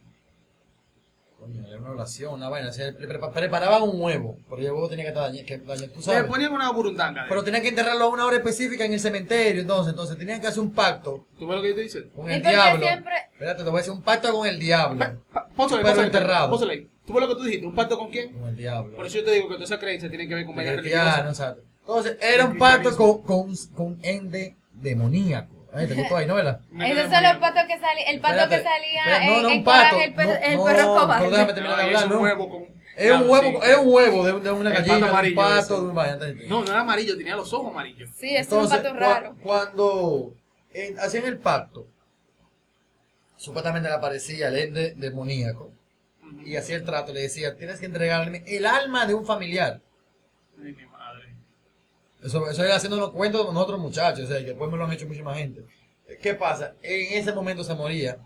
coño, era una oración, una vaina, o sea, le prepa- preparaban un huevo, porque el huevo tenía que estar dañado, que dañado, tú Le sabes. ponían una burundanga. Pero tenían que enterrarlo a una hora específica en el cementerio, entonces, entonces tenían que hacer un pacto ¿Tú ves lo que yo te dice? con ¿Y el diablo. siempre- Espérate, te voy a decir un pacto con el diablo. Pónsale, Pero pónsale, enterrado. ahí. ¿Tú ves lo que tú dijiste? ¿Un pacto con quién? Con el diablo. Por eso yo te digo que toda esa creencia tiene que ver con religiosas. exacto. Entonces, era un pacto con, con, con ende demoníaco. Ay, te gustó ahí, ¿no, Esos quedé son los muy- patos que salían, el pato Espérate, que salía no, en, no, en un pato, Coraje, el, perro- no, el no, perro cobarde. pero déjame terminar de No, hablar, es un ¿no? huevo con... Es un huevo, sí. es un huevo de, de una El pato gallina, de un amarillo pato, ese. de un. ¿entendés? No, no era amarillo, tenía los ojos amarillos. Sí, es un Entonces, pato cua- raro. cuando eh, hacían el pacto, supuestamente le aparecía el ende demoníaco y hacía el trato, le decía, tienes que entregarme el alma de un familiar. Ay. Eso, eso era haciendo unos cuentos con otros muchachos, o sea, y después me lo han hecho muchísima gente. ¿Qué pasa? En ese momento se moría,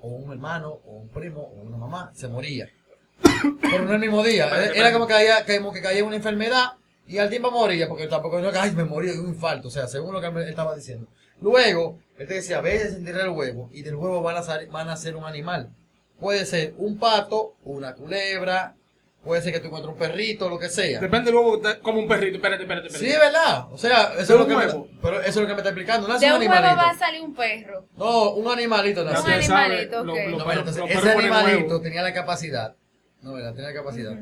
o un hermano, o un primo, o una mamá, se moría. Pero no el mismo día. Era como que caía, como que caía una enfermedad y al tiempo moría, porque tampoco no es que ay, me morí de un infarto, o sea, según lo que él estaba diciendo. Luego, él te decía, ve a desenterrar el huevo, y del huevo van a, sal- van a ser un animal. Puede ser un pato, una culebra, puede ser que tú encuentres un perrito, lo que sea. Depende luego, de- como un perrito. Espérate, espérate, espérate. Sí, es verdad. O sea, eso es ¿De lo que me, pero eso es lo que me está explicando. No es De un un huevo va a salir un perro. No, un animalito nació. Un animalito, lo- ok. los No, perros- bueno, entonces, los ese animalito huevo. tenía la capacidad, no, ¿verdad? Tenía la capacidad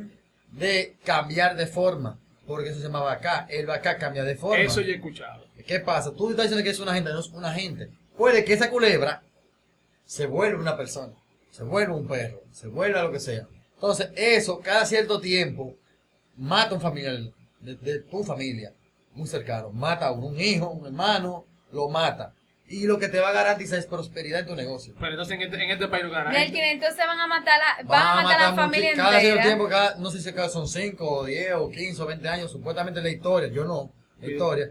de cambiar de forma. Porque eso se llama vaca. El vaca cambia de forma. Eso yo he escuchado. ¿Qué pasa? Tú estás diciendo que es una gente, no es una gente. Puede que esa culebra se vuelva una persona, se vuelva un perro, se vuelva lo que sea. Entonces, eso cada cierto tiempo mata a un familiar de, de tu familia, muy cercano. Mata a un hijo, un hermano, lo mata. Y lo que te va a garantizar es prosperidad en tu negocio. Pero entonces en este, en este país no gente. entonces van a matar a, van a matar a la mucho- familia Cada cierto entera. tiempo, cada, no sé si cada son 5 o 10 o 15 o 20 años, supuestamente la historia, yo no, la historia.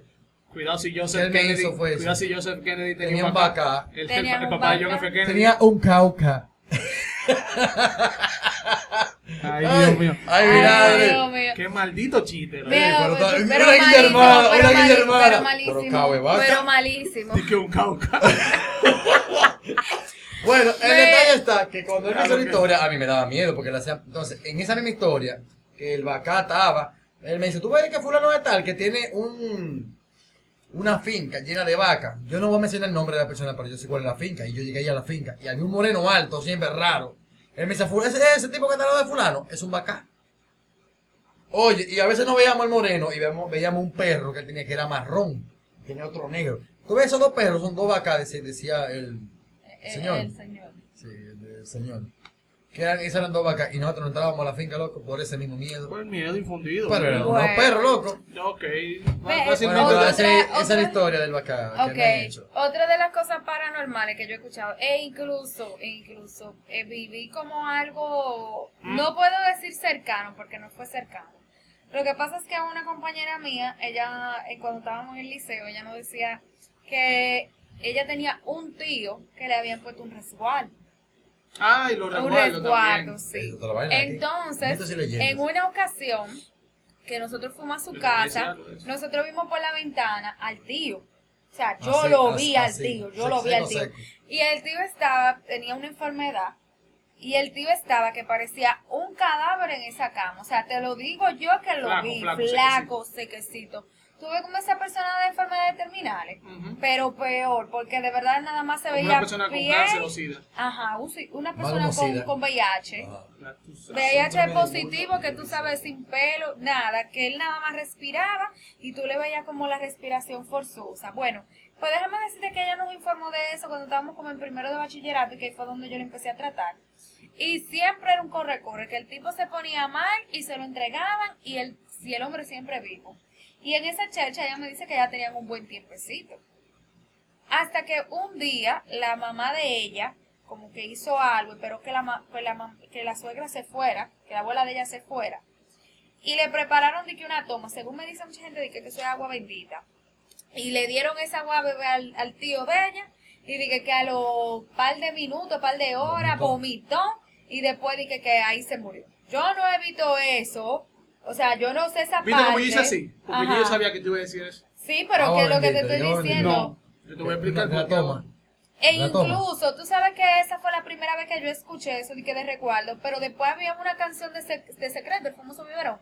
Cuidado si ¿Qué Joseph él Kennedy. hizo fue eso? Cuidado si Joseph Kennedy tenía, Tenía un vaca. El, el- Tenía el un papá de. John F. Kennedy. Tenía un cauca. Ay, Dios mío. Ay, Ay. Dios mío. Qué maldito chiste. pero pero, una pero malísimo, guillermada, pero una mali- guillermada. pero malísimo, pero malísimo. Di que un cauca. Bueno, el detalle está que cuando él me hizo Claro la historia, a mí me daba miedo porque le hacía. Entonces, en esa misma historia, que el vaca estaba, él me dice: Tú ves que Fulano de Tal que tiene un. Una finca llena de vacas. Yo no voy a mencionar el nombre de la persona, pero yo sé cuál es la finca. Y yo llegué ahí a la finca. Y había un moreno alto, siempre raro. Él me dice: "Fu- ese, ese tipo que está al lado de Fulano es un vaca. Oye, y a veces no veíamos al moreno y veíamos, veíamos un perro que él tenía que era marrón. Tenía otro negro. Tú ves esos dos perros, son dos vacas, decía, decía el, El- señor. el señor. Sí, el señor. Que eran, esas eran dos vacas y nosotros no entrábamos a la finca, loco, por ese mismo miedo. Por el miedo infundido. Pero eran unos perros, loco. Ok. Fácilmente- Bueno, Otra- entonces, esa es otra- la historia del vaca que Ok, me han hecho. otra de las cosas paranormales que yo he escuchado, e incluso, e incluso eh, viví como algo, Mm. no puedo decir cercano, porque no fue cercano. Lo que pasa es que una compañera mía, ella, eh, cuando estábamos en el liceo, ella nos decía que ella tenía un tío que le habían puesto un resguardo. Ay, los Un resguardo, también. sí. Entonces, en una ocasión que nosotros fuimos a su casa, eso. nosotros vimos por la ventana al tío. O sea, yo Así, lo así, vi al tío, yo lo vi al tío. Y el tío estaba, tenía una enfermedad, y el tío estaba que parecía un cadáver en esa cama. O sea, te lo digo yo que lo Flaco, vi, flaco, flaco, sequecito. Tuve como esa persona de enfermedades terminales, pero peor, porque de verdad nada más se veía una persona con piel. cáncer o sida. Ajá, un si- una persona con, con VIH. VIH de positivo, que tú sabes sin pelo, nada, que él nada más respiraba y tú le veías como la respiración forzosa. Bueno, pues déjame decirte que ella nos informó de eso cuando estábamos como en primero de bachillerato y que ahí fue donde yo le empecé a tratar. Y siempre era un corre-corre, que el tipo se ponía mal y se lo entregaban y el, y el hombre siempre vivo. Y en esa checha ella me dice que ya tenían un buen tiempecito. Hasta que un día la mamá de ella como que hizo algo, pero que la, pues la que la suegra se fuera, que la abuela de ella se fuera. Y le prepararon de que una toma, según me dice mucha gente, de que, que eso es agua bendita. Y le dieron esa agua a beber al, al tío de ella. Y dije que a los par de minutos, par de horas, Vomitó. vomitó. Y después dije que ahí se murió. Yo no he visto eso. O sea, yo no sé esa ¿Viste parte. cómo yo hice así? Porque Ajá. yo sabía que tú ibas a decir eso. Sí, pero que es lo que te estoy diciendo. No, yo te voy a explicar La toma. E incluso, tú sabes que esa fue la primera vez que yo escuché eso, de que de recuerdo, pero después había una canción de, Sec- de Secreto, el famoso biberón,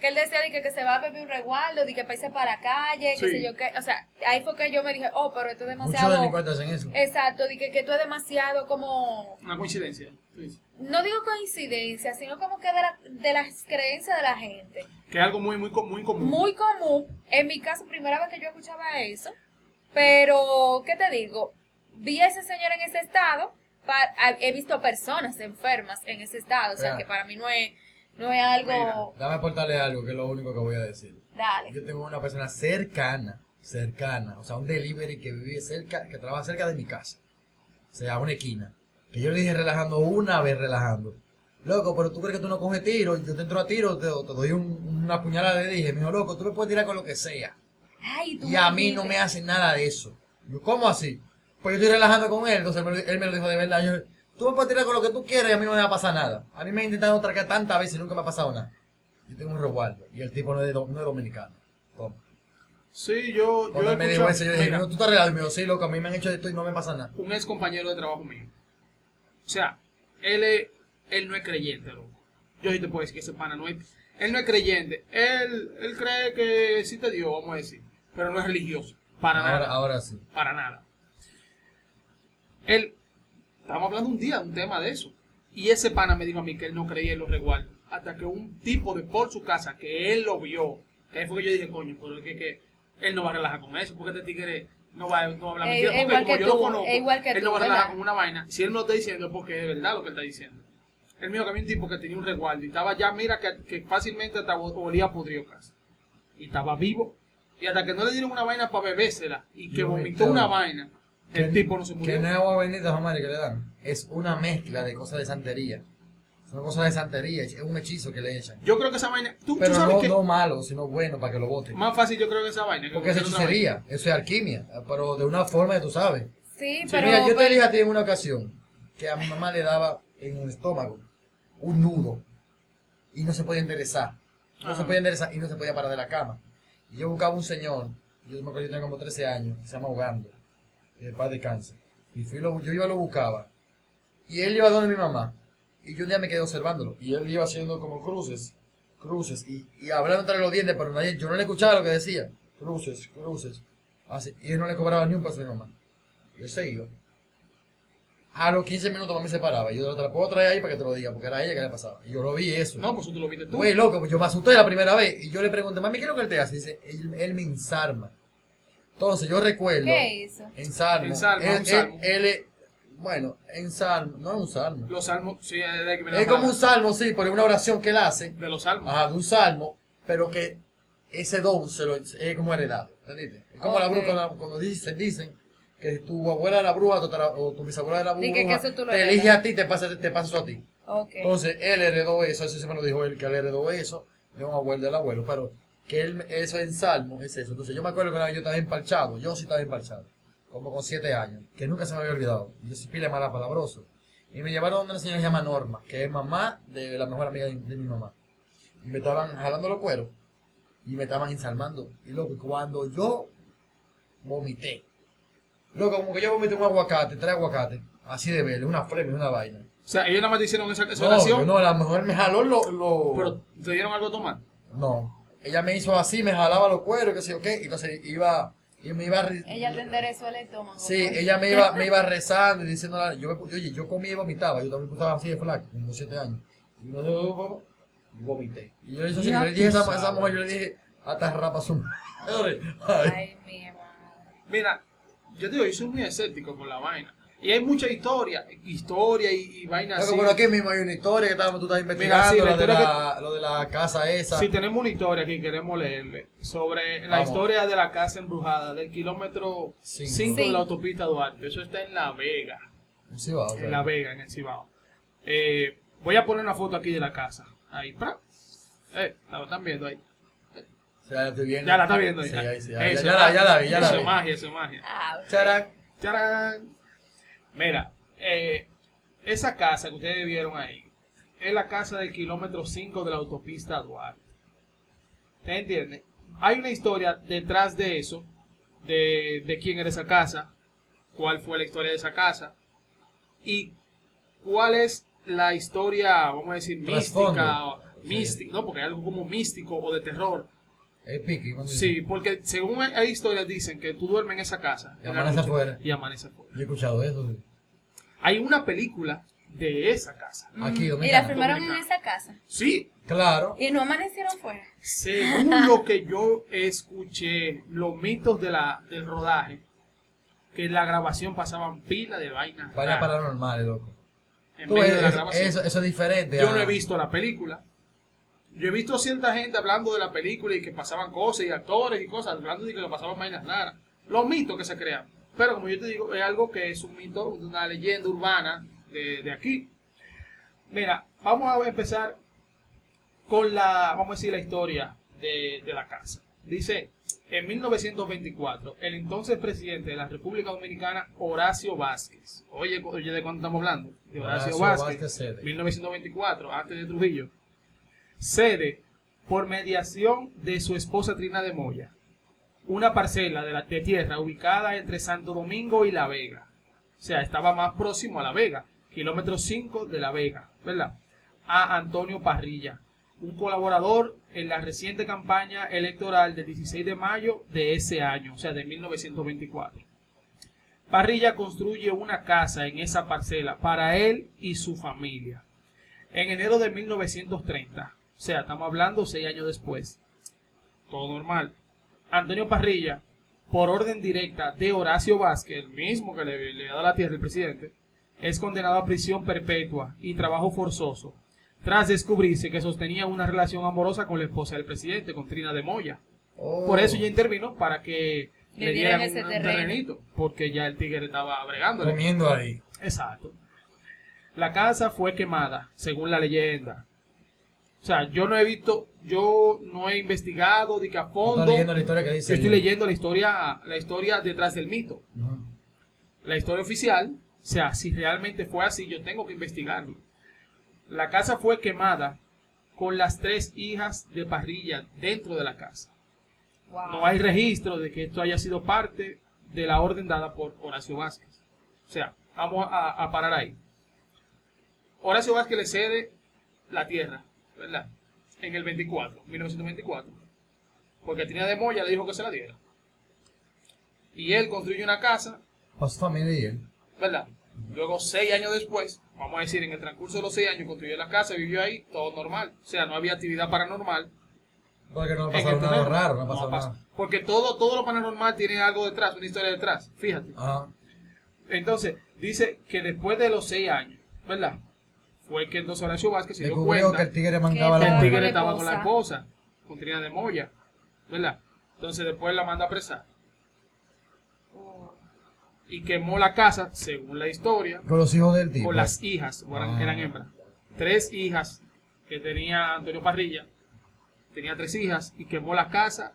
que él decía de que, que se va a beber un resguardo, de que para irse para la calle, que Sí. sé yo qué, o sea, ahí fue que yo me dije, oh, pero esto es Muchos demasiado, delincuentes hacen eso. exacto, de que, que esto es demasiado como, Una coincidencia. dices. No digo coincidencia, sino como que de, la- de las creencias de la gente. Que es algo muy, muy, muy común. Muy común, en mi caso, primera vez que yo escuchaba eso, pero, ¿qué te digo? Vi a ese señor en ese estado, he visto personas enfermas en ese estado, o sea, que para mí no es, no es algo... Dame aportarle algo, que es lo único que voy a decir. Dale. Yo tengo una persona cercana, cercana, o sea, un delivery que vive cerca, que trabaja cerca de mi casa. O sea, a una esquina. Que yo le dije relajando una vez, relajando. Loco, pero tú crees que tú no coges tiro, yo te entro a tiro, te, te doy un- una puñalada, le dije, me dijo, loco, tú me puedes tirar con lo que sea. Ay, tú Y a mí no me hacen nada de eso. Yo, ¿cómo así? Pues yo estoy relajando con él, entonces él me, lo- él me lo dijo de verdad. Yo, tú me puedes tirar con lo que tú quieras y a mí no me va a pasar nada. A mí me han intentado atracar tantas veces y nunca me ha pasado nada. Yo tengo un resguardo y el tipo no es, de- no es dominicano. Toma. Sí, yo, yo Cuando he él me dijo eso, yo dije, mira, no, tú estás relajado. Y me dijo, sí, loco, a mí me han hecho esto y no me pasa nada. un ex compañero de trabajo mío. O sea, él, es- él no es creyente, loco. yo sí te puedo decir que ese pana no es, él no es creyente, él, él cree que existe Dios, vamos a decir, pero no es religioso, para Ahora, nada, ahora sí. para nada. Él, estábamos hablando un día, un tema de eso, y ese pana me dijo a mí que él no creía en los resguardos, hasta que un tipo de por su casa, que él lo vio, que ahí fue que yo dije, coño, pero es que, que él no va a relajar con eso, porque este tigre no va, no va a hablar Eh, mentira, porque como yo lo conozco, igual que él tú, no va a relajar con una vaina, si él me lo está diciendo es porque es verdad lo que él está diciendo. Él me dijo que había un tipo que tenía un resguardo y estaba ya, mira, que, que fácilmente hasta olía a podrido casi. Y estaba vivo. Y hasta que no le dieron una vaina para bebérsela y que vomitó una vaina, el tipo no se murió. Que no es agua bendita, que le dan. Es una mezcla de cosas de santería. Son cosas de santería, es un hechizo que le echan. Yo creo que esa vaina, tú, tú Pero sabes no, que no malo, sino bueno para que lo boten. más fácil yo creo que esa vaina. que Porque es hechicería, eso es alquimia, pero de una forma que tú sabes. Sí, Sí, pero... Mira, yo te pero- dije a ti en una ocasión que a mi mamá le daba en el estómago un nudo y no se podía enderezar. No se podía enderezar y no se podía parar de la cama. Y yo buscaba un señor, yo me acuerdo yo tenía como 13 años, que se llama Ugando, el padre de cáncer. Y fui lo- yo iba y lo buscaba. Y él iba donde mi mamá. Y yo un día me quedé observándolo. Y él iba haciendo como cruces, cruces. Y, y hablando entre los dientes, pero nadie, yo no le escuchaba lo que decía. Cruces, cruces. Así. Y él no le cobraba ni un peso a mi mamá. Y él se iba. A los 15 minutos mami se paraba. Y yo te la puedo traer ahí para que te lo diga, porque era ella que le pasaba. Y yo lo vi eso. No, pues tú lo viste tú. Güey, loco, pues yo me asusté la primera vez. Y yo le pregunté, mami, ¿qué es lo que él te hace? Dice, él, él me ensarma. Entonces yo recuerdo. ¿Qué hizo? Él, salmo. él- él bueno, ensarmo. No es un salmo. Los salmos, sí, es de que me Es como un salmo, sí, pero es una oración que él hace. De los salmos. Ajá, de un salmo, pero que ese don se lo, es como heredado. ¿Entendiste? Es como la bruja, cuando, cuando dicen, dicen que tu abuela era bruja tu o tu bisabuela era bruja, Di que- que eso tú lo te heredas. elige a ti, te pasa, te pasa eso a ti. Ok. Entonces, él heredó eso, eso se me lo dijo él, que él heredó eso de un abuelo del abuelo, pero que él, eso en Salmo es eso. Entonces, yo me acuerdo que una vez yo estaba empalchado, yo sí estaba empalchado, como con siete años, que nunca se me había olvidado. Yo sí pile mala palabroso. Y me llevaron donde una señora que se llama Norma, que es mamá de la mejor amiga de, de mi mamá. Y me estaban jalando los cueros y me estaban ensalmando. Y loco, cuando yo vomité, loco, como que yo vomité un aguacate, tres aguacates, así de verde, una flema, una vaina. O sea, ellos nada más te hicieron esa, esa No, oración, no, la mujer me jaló lo, lo- pero te dieron algo a tomar. No. Ella me hizo así, me jalaba los cueros, que sé yo qué, y entonces iba, y me iba, Ella te enderezó el estómago. sí, ella me iba, me iba rezando y diciendo, yo, oye, yo comía y vomitaba, yo también estaba así de flaco, como siete años. Y no y vomité. Y yo le dije, así, Ya yo le dije a esa, mujer, yo le dije, hasta rapa su madre. Ay. Ay, mi madre. Mira, yo te digo, yo soy muy escéptico con la vaina. Y hay mucha historia, historia y, y vainas así. pero aquí mismo hay una historia que tú estás investigando, sí, la lo, de la, lo de la casa esa. Si tenemos una historia que queremos leerle sobre la Vamos. historia de la casa embrujada del kilómetro Cinco. 5 de Sí. la autopista Duarte. Eso está en La Vega. Sí, va, o sea. En La Vega, en el Cibao. Eh, voy a poner una foto aquí de la casa. Ahí, ¡pra! Eh, la están viendo ahí. O sea, estoy viendo. Ya la está viendo ahí. Sí, ahí sí, Eso ya, ya la, ya la vi, ya la Eso vi. es magia, eso es magia. Ah, ok. Charán. ¡Tarán! Mira, eh, esa casa que ustedes vieron ahí es la casa del kilómetro 5 de la autopista Duarte. ¿Ustedes entienden? Hay una historia detrás de eso, de, de quién era esa casa, cuál fue la historia de esa casa y cuál es la historia, vamos a decir, mística, mística, no, porque hay algo como místico o de terror. Es piqui. cuando Sí, porque según hay- hay historias dicen que tú duermes en esa casa Y amanece afuera. y amanece afuera. Yo he escuchado eso. sí. Hay una película de esa casa. Aquí, Y la dominicana. firmaron en Dominicana. esa casa. Sí, Claro. Y no amanecieron fuera. según lo que yo escuché, los mitos de la, del rodaje, que en la grabación pasaban pila de vainas. Vaya raras paranormales, loco. en Tú medio ves, de la eso, grabación. eso, eso es diferente. Yo a- no he visto la película. Yo he visto cierta gente hablando de la película y que pasaban cosas y actores y cosas, hablando de que pasaban vainas raras. Los mitos que se crean. Pero como yo te digo, es algo que es un mito, una leyenda urbana de, de aquí. Mira, vamos a empezar con la, vamos a decir, la historia de, de la casa. Dice, en 1924, el entonces presidente de la República Dominicana, Horacio Vázquez. Oye, oye ¿de cuánto estamos hablando? De Horacio, Horacio Vázquez, Vázquez Cede. 1924, antes de Trujillo. Cede, por mediación de su esposa Trina de Moya, una parcela de, la, tierra ubicada entre Santo Domingo y La Vega. O sea, estaba más próximo a La Vega, kilómetro 5 de La Vega, ¿verdad? a Antonio Parrilla, un colaborador en la reciente campaña electoral del 16 de mayo de ese año, o sea, de 1924. Parrilla construye una casa en esa parcela para él y su familia. En enero de 1930, o sea, estamos hablando seis años después, todo normal. Antonio Parrilla, por orden directa de Horacio Vázquez, el mismo que le, le da la tierra al presidente, es condenado a prisión perpetua y trabajo forzoso, tras descubrirse que sostenía una relación amorosa con la esposa del presidente, con Trina de Moya. Oh. Por eso ya intervino para que Le le, dieran dieran ese un, un terreno. terrenito, porque ya el tigre estaba bregando. Comiendo ahí. Exacto. La casa fue quemada, según la leyenda. O sea, yo no he visto, yo no he investigado de que a Estoy fondo. leyendo la historia que dice. Yo estoy leyendo la historia, la historia detrás del mito. La historia oficial, o sea, si realmente fue así, yo tengo que investigarlo. La casa fue quemada con las tres hijas de parrilla dentro de la casa. Wow. No hay registro de que esto haya sido parte de la orden dada por Horacio Vázquez. O sea, vamos a, a parar ahí. Horacio Vázquez le cede la tierra, ¿verdad? En el 24, 1924. Porque tenía de Moya le dijo que se la diera. Y él construye una casa, Para su familia y él. ¿verdad? Luego, seis años después, vamos a decir, en el transcurso de los seis años, construyó la casa, vivió ahí, todo normal. O sea, no había actividad paranormal. Porque no ha en pasado el nada raro, no ha No nada. Porque todo, todo lo paranormal tiene algo detrás, una historia detrás. Fíjate. Ajá. Entonces, dice que después de los seis años, ¿verdad? Fue que entonces Horacio Vázquez se dio cuenta que el tigre Que el estaba tigre con la esposa. esposa, con Trina de Moya, ¿verdad? Entonces después la manda a apresar. Y quemó la casa, según la historia, Con los hijos del tipo. con las hijas, eran, Ah. eran hembras. Tres hijas que tenía Antonio Parrilla, tenía tres hijas y quemó la casa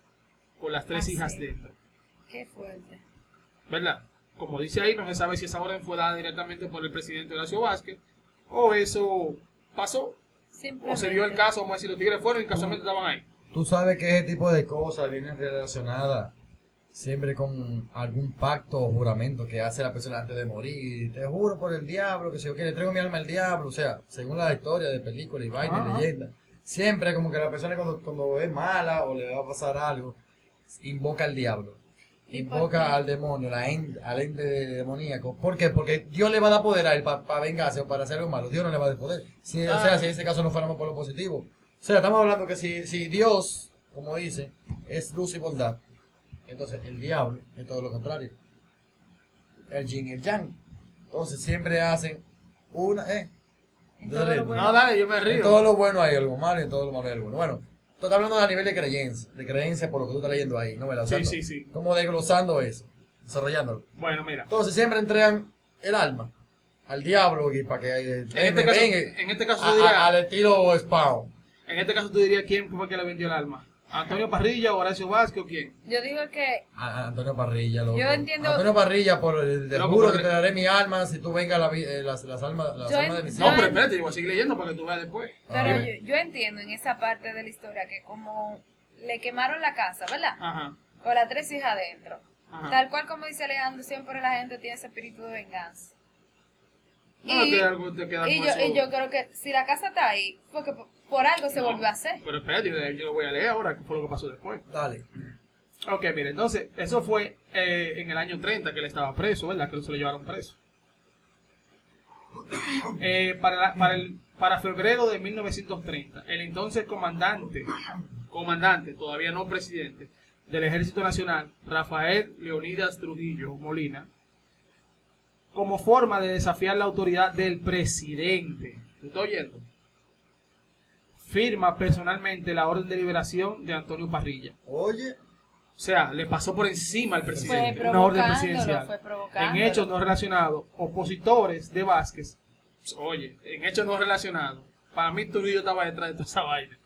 con las tres Ah, hijas sí. dentro. Qué fuerte. ¿verdad? Como dice ahí, no se sabe si esa orden fue dada directamente por el presidente Horacio Vázquez o eso pasó o se dio el caso, vamos a decir, los tigres fueron y casualmente estaban ahí. Tú sabes que ese tipo de cosas vienen relacionadas siempre con algún pacto o juramento que hace la persona antes de morir. Te juro por el diablo que si yo quiero, le traigo mi alma al diablo. O sea, según la historia de película y vaina y leyenda, siempre como que la persona cuando, cuando es mala o le va a pasar algo, invoca al diablo. Invoca al demonio, la en- al ente demoníaco. ¿Por qué? Porque Dios le va a dar poder a él para vengarse o para hacer algo malo. Dios no le va a dar poder. Si, O sea, Ah. si en ese caso no fuéramos por lo positivo. O sea, estamos hablando que si, si Dios, como dice, es luz y bondad, entonces el diablo es todo lo contrario. El yin y el yang. Entonces siempre hacen una, eh. En todo lo bueno. No, dale, yo me En río. todo lo bueno hay algo malo y en todo lo malo hay algo bueno. Bueno, tú estás hablando a nivel de creencia, de creencia por lo que tú estás leyendo ahí, ¿no? ¿verdad? Sí, sí, sí. Como desglosando eso, desarrollándolo. Bueno, mira. Entonces siempre entregan el alma al diablo y para que eh, En este, caso, en este caso a- tú dirías, a- al estilo Spawn. en este caso tú dirías quién fue que le vendió el alma. ¿Antonio Parrilla o Horacio Vázquez o quién? Yo digo que A a Antonio Parrilla, loco. Yo entiendo- Antonio Parrilla, por el te juro que te daré mi alma si tú vengas la, eh, las, las almas, las almas de mis No, pero espérate, yo voy a seguir leyendo para que tú veas después. Pero Ah. yo, yo entiendo en esa parte de la historia que como le quemaron la casa, ¿verdad? Ajá. Con las tres hijas adentro. Ajá. Tal cual como dice Alejandro, siempre la gente tiene ese espíritu de venganza. No, Y- te, algo te queda Y con yo, y yo creo que si la casa está ahí, porque por, algo se No, volvió a hacer. Pero espérate, yo, yo lo voy a leer ahora, que fue lo que pasó después. Dale. Ok, mire, entonces, eso fue eh, en el año 30 que él estaba preso, ¿verdad? Que se lo llevaron preso. Eh, para, la- para, el, para febrero de 1930, el entonces comandante, comandante, todavía no presidente, del Ejército Nacional, Rafael Leonidas Trujillo Molina, como forma de desafiar la autoridad del presidente, ¿te estoy oyendo? Firma personalmente la orden de liberación de Antonio Parrilla. Oye, O sea, le pasó por encima al Fue presidente. Una orden presidencial. fue En hechos no relacionados, opositores de Vázquez, oye, en hechos no relacionados, para mí Trujillo estaba detrás de toda esa vaina.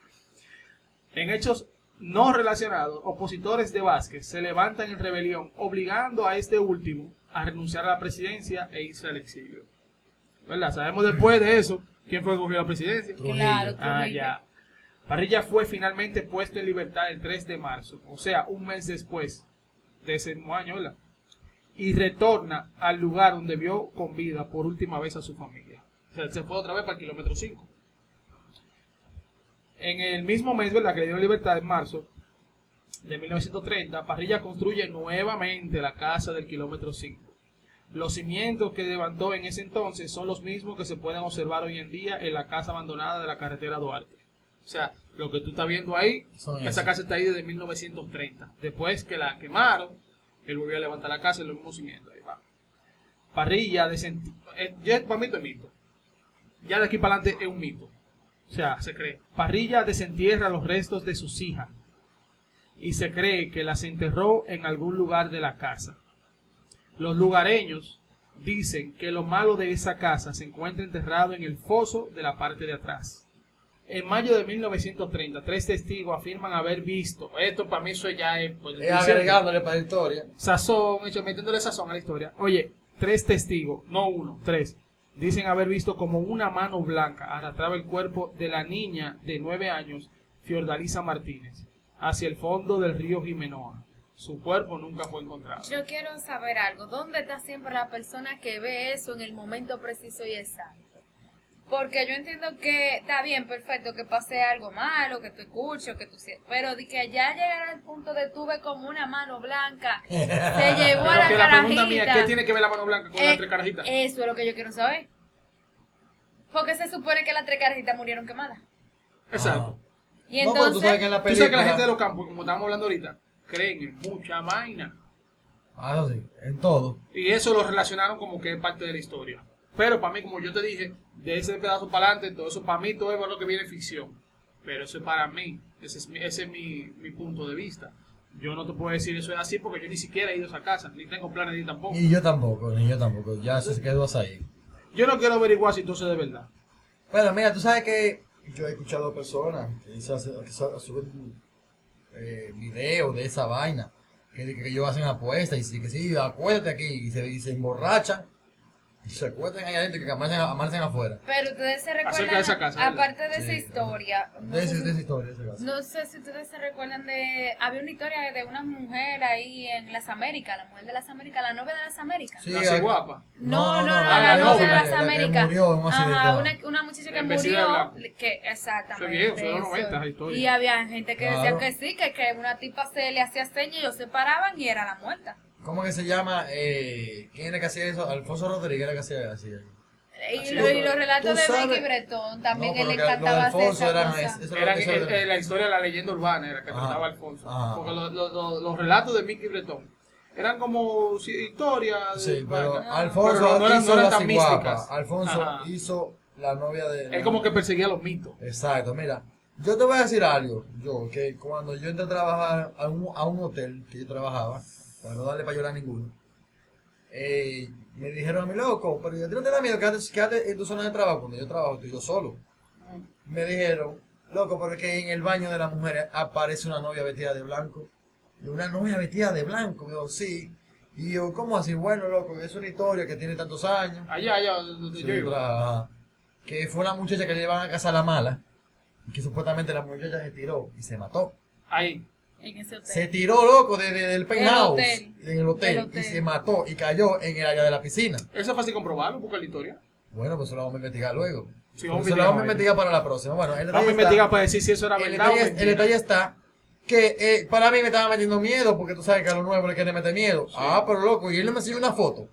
En hechos no relacionados, opositores de Vázquez se levantan en rebelión, obligando a este último a renunciar a la presidencia e irse al exilio. ¿Verdad? Sabemos después de eso quién fue que cogió la presidencia. Claro, Ah, ya. Parrilla fue finalmente puesto en libertad el 3 de marzo, o sea, un mes después de ese mismo año, ¿verdad? Y retorna al lugar donde vio con vida por última vez a su familia. O sea, se fue otra vez para el kilómetro 5. En el mismo mes, ¿verdad? Que le dio libertad en marzo de 1930, Parrilla construye nuevamente la casa del kilómetro 5. Los cimientos que levantó en ese entonces son los mismos que se pueden observar hoy en día en la casa abandonada de la carretera Duarte. O sea, lo que tú estás viendo ahí, Son esa casa está ahí desde 1930. Después que la quemaron, él volvió a levantar la casa en los mismos cimientos. Ahí va. Parrilla, desenti- eh, ya para mí es mito. Ya de aquí para adelante es un mito. O sea, se cree. Parrilla desentierra los restos de sus hijas y se cree que las enterró en algún lugar de la casa. Los lugareños dicen que lo malo de esa casa se encuentra enterrado en el foso de la parte de atrás. En mayo de 1930, tres testigos afirman haber visto, esto para mí eso ya es, pues, Es agregándole para la historia. sazón, hecho, metiéndole sazón a la historia. Oye, tres testigos, no uno, tres, dicen haber visto como una mano blanca arrastraba el cuerpo de la niña de nueve años, Fiordalisa Martínez, hacia el fondo del río Jimenoa. Su cuerpo nunca fue encontrado. Yo quiero saber algo. ¿Dónde está siempre la persona que ve eso en el momento preciso y exacto? Porque yo entiendo que está bien, perfecto, que pase algo malo, que tú escuches, que tú pero de que ya llegar al punto de tú ves como una mano blanca, se llevó a la que la pregunta mía, carajita. ¿qué tiene que ver la mano blanca con Eh, las tres carajitas? Eso es lo que yo quiero saber. Porque se supone que las tres carajitas murieron quemadas. Exacto. Y No, pero tú sabes que entonces, en la Tú sabes que la gente de los campos, como estábamos hablando ahorita, creen en mucha vaina. Ah, eso sí, en todo. Y eso lo relacionaron como que es parte de la historia. Pero para mí, como yo te dije, de ese pedazo para adelante, todo eso para mí, todo es lo que viene ficción. Pero eso es para mí. Ese es, mi, ese es mi, mi punto de vista. Yo no te puedo decir eso es así porque yo ni siquiera he ido a esa casa, ni tengo planes de ir tampoco. Ni yo tampoco, ni yo tampoco. Ya se quedó hasta ahí. Yo no quiero averiguar si todo es de verdad. Bueno, mira, tú sabes que yo he escuchado personas que, dicen- que eh, videos de esa vaina, que, que ellos hacen apuestas y que sí, acuéstate aquí y se, y se emborrachan se acuestan ahí adentro y que amanecen, amanecen afuera. pero ustedes se Acerca recuerdan, de esa casa, ¿verdad? aparte de esa historia, no De, sé ese- si- de esa historia, de ese caso. No sé si ustedes se recuerdan de... Había una historia de una mujer ahí en las Américas, la mujer de las Américas, la novia de las Américas. Sí, La guapa. No, no, no, no, la novia, de la las Américas. murió en un accidente. Ajá, una, una muchacha que murió, que exactamente. Eso es viejo, eso es de los eso. 90 esa historia. Y había gente que Claro. decía que sí, que, que una tipa se le hacía señas y ellos se paraban y era la muerta. ¿Cómo que se llama? Eh, ¿Quién era que hacía eso? Alfonso Rodríguez era que hacía así. Y, lo- los relatos de Vicky Bretón también No, él le encantaba hacer Alfonso esa eran- cosa. es- eso Era, eso era- eh, la historia de la leyenda urbana era que Ajá. trataba Alfonso. Ajá. Porque lo- lo- lo- los relatos de Mickey Bretón eran como si- historias. de Sí, pero vaina. Alfonso Pero no eran- hizo no eran la tan místicas. Alfonso Ajá. hizo la novia de... Él como que perseguía los mitos. Exacto, mira, yo te voy a decir algo, yo, que cuando yo entré a trabajar a un, a un hotel que yo trabajaba, para no darle para llorar a ninguno, eh, me dijeron a mi loco, pero ti no te da miedo quedarte, quedarte en tu zona de trabajo, cuando yo trabajo, estoy yo solo. Me dijeron, loco, pero es que en el baño de las mujeres aparece una novia vestida de blanco. Y una novia vestida de blanco, yo, sí. Y yo, ¿cómo así? Bueno, loco, es una historia que tiene tantos años. Allá, allá, donde Sí, yo iba. que fue una muchacha que le llevaban a casa a la mala y que supuestamente la muchacha se tiró y se mató. Ahí. En ese hotel. Se tiró loco desde del penthouse en el hotel, y se mató y cayó en el área de la piscina. Eso es fácil comprobarlo es la historia. Bueno, pues eso lo vamos a investigar luego. Sí, Eso vamos a lo vamos a investigar. para la próxima. Bueno, el Vamos a investigar para decir si eso era el verdad o detalle, el detalle está que eh, para mí me estaba metiendo miedo porque tú sabes que a lo nuevo le quiere meter miedo. Ah, pero loco, y él me enseñó una foto.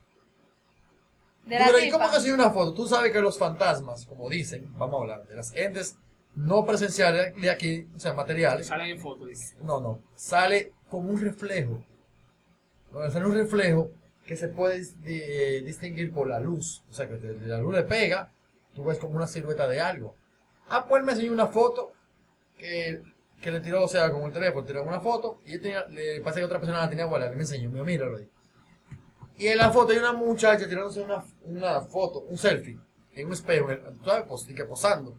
De la Pero, ¿y cómo que sido una foto? Tú sabes que los fantasmas, como dicen, vamos a hablar de las entes no presenciales de aquí, o sea, materiales. Salen en foto, dice. No, no. Sale como un reflejo. Sale un reflejo que se puede eh, distinguir por la luz. O sea, que te- la luz le pega, tú ves como una silueta de algo. Ah, pues me enseñó una foto que, que le tiró, o sea, con el teléfono, tiró una foto y él tenía, le pasa que otra persona la tenía guardada. Me enseñó, me ahí. Y en la foto hay una muchacha tirándose una, una foto, un selfie, en un espejo, en el- ¿sabes? Pos- y que posando.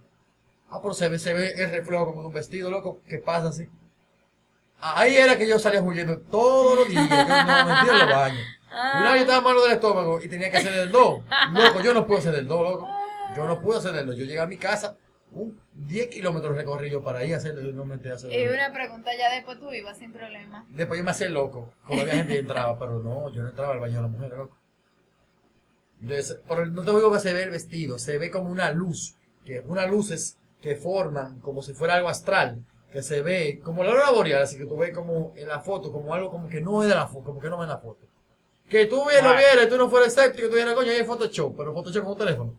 Ah, pero se ve, se ve el reflejo como de un vestido, loco, que pasa así. Ahí era que yo salía huyendo todos los días, yo no me metía en los baños. Una vez yo estaba malo del estómago y tenía que hacer el 2. Loco, yo no pude hacer el 2, loco. Yo no pude hacer el 2. Yo llegué a mi casa, un 10 kilómetros recorrí yo para ir a hacer el no me metí a hacer Y una pregunta, ya después tú ibas sin problema. Después yo me hacía loco. Cuando había gente que entraba, pero no, yo no entraba al baño de la mujer, loco. Entonces, pero no te digo que se ve el vestido, se ve como una luz. Que una luz es que forman como si fuera algo astral, que se ve como la aurora boreal, así que tú ves como en la foto, como algo como que no es de la foto, como que no ves la foto. Que tú bien lo vieras y tú no fueras escéptico, tú dijeras, coño, hay Photoshop, pero Photoshop con un teléfono.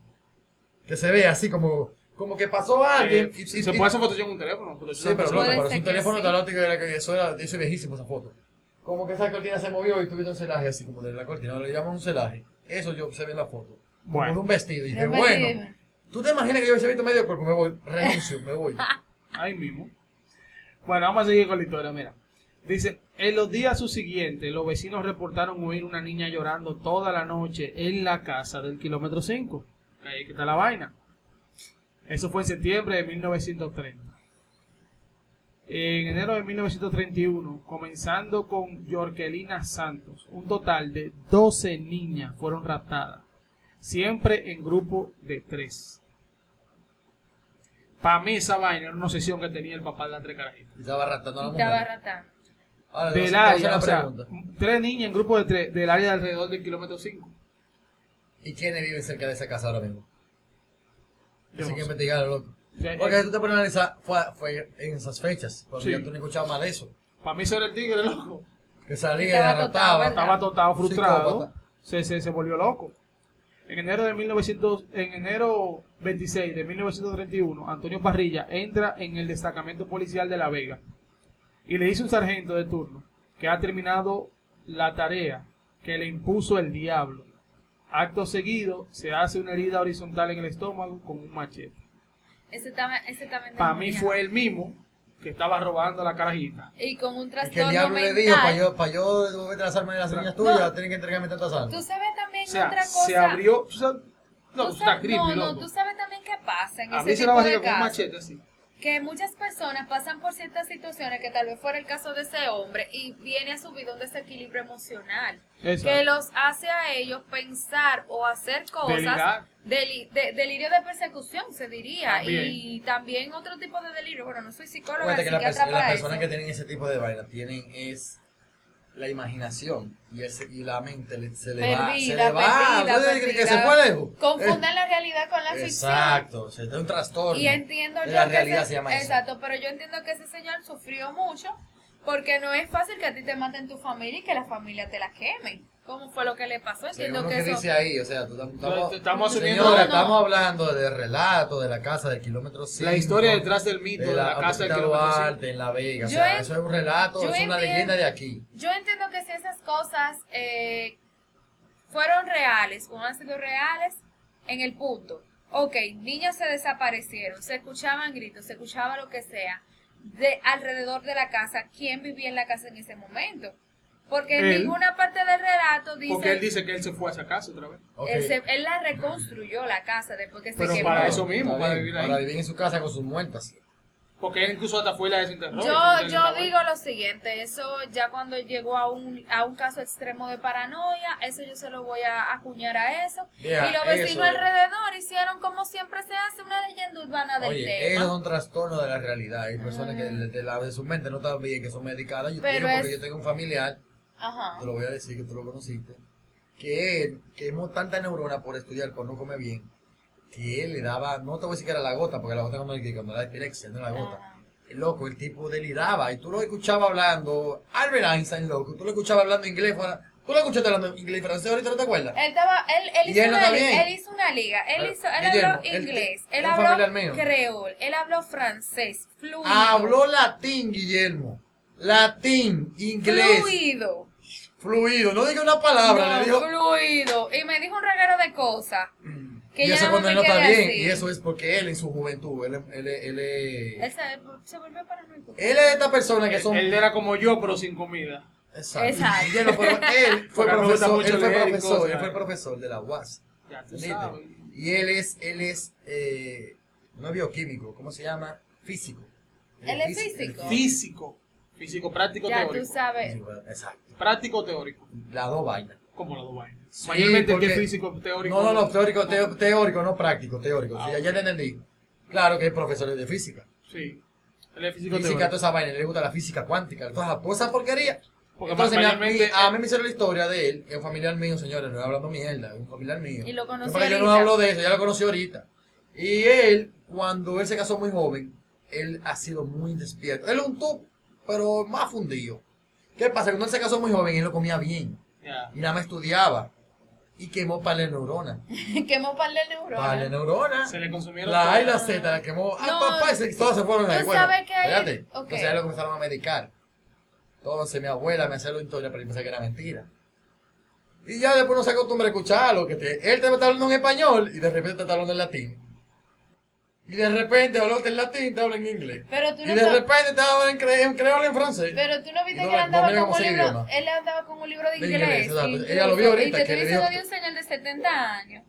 Que se ve así como, como que pasó alguien. Eh, y- se y- puede hacer Photoshop en un teléfono. Photoshop Sí, pero en loco, Puede pero es ser un que teléfono sí. tan óptico que, que eso era, eso es viejísimo esa foto. Como que esa cortina se movió y tuviste un celaje así como de la cortina, le llaman un celaje. Eso yo se ve en la foto. Como Bueno. de un vestido. Y dije, bueno, vestido. Tú te imaginas que yo hubiese visto medio cuerpo, me voy, renuncio, me voy. Ahí mismo. Bueno, vamos a seguir con la historia, mira. Dice, en los días subsiguientes, los vecinos reportaron oír una niña llorando toda la noche en la casa del kilómetro 5. Ahí que está la vaina. Eso fue en septiembre de 1930. En enero de 1931, comenzando con Yorkelina Santos, un total de 12 niñas fueron raptadas, siempre en grupo de tres. Para mí esa vaina era una obsesión que tenía el papá de la tres carajitas. Y estaba ratando a la Estaba mujer. ratando. Ahora, Del área, o sea, pregunta. tres niñas en grupo de tres, del área de alrededor del kilómetro 5. ¿Y quiénes viven cerca de esa casa ahora mismo? Yo Así no que investigar, loco. Porque tú te pones a analizar, fue, fue en esas fechas, cuando Sí. ya tú no escuchabas más de eso. Para mí eso era el tigre, loco. Que salía y Estaba totado, ¿verdad? Estaba totado frustrado. Se, se, se volvió loco. En enero de 1900, en enero 26 de 1931, Antonio Parrilla entra en el destacamento policial de La Vega y le dice un sargento de turno que ha terminado la tarea que le impuso el diablo. Acto seguido, se hace una herida horizontal en el estómago con un machete. Ese también, ese también Para mí fue el mismo que estaba robando la carajita. Y con un Es trastorno que el diablo le mental. dijo, para yo, para yo devolverte las armas de las niñas tuyas, No. tienen que entregarme tantas armas. Tú sabes también O sea, otra cosa. se abrió. tú sabes- no, Tú sabes- creepy, no, no, loco. tú sabes también qué pasa en A ese mí se tipo la de va con un casos. machete así. que muchas personas pasan por ciertas situaciones que tal vez fuera el caso de ese hombre y viene a su vida un desequilibrio emocional Exacto. que los hace a ellos pensar o hacer cosas deli- de- delirio de persecución se diría También. y también otro tipo de delirio bueno no soy psicóloga que pers- las para personas que tienen ese tipo de vaina tienen es la imaginación y, ese, y la mente le- se le va, se Perdida, le va, perdida, ¿sabes? que, que perdida. se fue lejos. confunden la realidad con la Eh, ficción Exacto, se da un trastorno. Y entiendo yo la realidad ese- se llama eso. Exacto, pero yo entiendo que ese señor sufrió mucho porque no es fácil que a ti te maten tu familia y que la familia te la queme. ¿Cómo fue lo que le pasó? Entiendo que que eso dice ahí, o sea, tú tam- estamos, Estamos asumiendo señora, No, no. estamos hablando del relato de la casa del kilómetro 5. la historia detrás del mito de, la, casa del kilómetro cinco. Duarte, en La Vega. O Yo sea, en- eso es un relato, es una entiendo- leyenda de aquí. yo entiendo que si esas cosas eh, fueron reales o han sido reales en el punto. Ok, niños se desaparecieron, se escuchaban gritos, se escuchaba lo que sea de alrededor de la casa. ¿Quién vivía en la casa en ese momento? Porque en ninguna parte del relato dice... Porque él dice que él se fue a esa casa otra vez. Él, se- él la reconstruyó la casa después que Pero se quemó. para eso mismo, para bien, vivir ahí. Para vivir en su casa con sus muertas. Porque él incluso hasta fue y la desenterró. Yo, yo digo lo siguiente, eso ya cuando llegó a un, a un caso extremo de paranoia, eso yo se lo voy a acuñar a eso. Y los vecinos eso. alrededor hicieron como siempre se hace una leyenda urbana del Oye, eso tema. es un trastorno de la realidad. Hay personas que de, de la, de su mente no están bien, que son medicadas. Yo Pero digo porque es- yo tengo un familiar, Ajá. te lo voy a decir que tú lo conociste, que él quemó tanta neurona por estudiar, por no comer bien, que él le daba, no te voy a decir que era la gota, porque la gota cuando, cuando da epilepsia, no la gota. Ajá. El loco, el tipo deliraba y tú lo escuchabas hablando, Albert Einstein, loco, tú lo escuchabas hablando inglés, tú lo escuchaste hablando inglés y francés, ahorita no te acuerdas. Él, estaba, él, él, hizo él no una bien. él hizo una liga, él, hizo, habló inglés, él habló creol, él habló francés, fluido. Habló latín, Guillermo. Latín, inglés, Fluido. Fluido. No diga una palabra, No, le dijo. fluido. Y me dijo un reguero de cosas. Que y eso no cuando él no está bien. así. Y eso es porque él en su juventud, él, él, él, él, Él se, se volvió paranoico. él es de estas personas que son. Él era como yo, pero sin comida. Exacto. Exacto. Pero él fue Porque profesor, él fue profesor, cosas. él fue profesor de la UAS. Ya tú ¿entiendes? sabes. Y él es, él es, eh, no bioquímico, ¿cómo se llama? Físico. Él es físico. físico. Físico. Práctico Ya tú teórico. sabes. Físico, Exacto. Práctico teórico. Las dos vainas. Como los dos vainas. Sí, Mayormente que porque- es físico teórico. No, no, no, teórico, teórico, no práctico, teórico. Ah, Sí, ya te entendí. Claro que es profesor de física. Sí. Él es físico Física, teórico. toda esa vaina, le gusta la física cuántica, toda esa, toda esa porquería. Porque Entonces, mayormente- mi- a mí me hicieron la historia de él, es un familiar mío, señores, no estoy hablando mierda, es un familiar mío. Y lo conocí Porque yo no hablo de eso, ya lo conocí ahorita. Y él, cuando él se casó muy joven, él ha sido muy despierto. Él es un top, pero más fundido. ¿Qué pasa? Cuando él se casó muy joven, él lo comía bien. Ya. Y nada más estudiaba. Y quemó par de neuronas. Quemó par de Par de neuronas. neuronas. Se le consumieron La A y la. Z la quemó. Ah, No, papá, y todos se fueron sabes que hay- espérate. ok. Entonces ahí lo comenzaron a medicar. Entonces mi abuela me hacía la historia, pero yo pensé que era mentira. Y ya después no se acostumbra a escucharlo, que te- él te está hablando en español y de repente te está hablando en latín. Y de repente hablando en latín te habla en inglés. Pero tú Y no de sab- repente te habla en, cre en creole en francés. Pero tú no viste Y no que él andaba con un libro, él andaba con un libro de De inglés. inglés, exacto. incluso. Ella lo vio ahorita, Y te estoy diciendo de un señor de 70 años.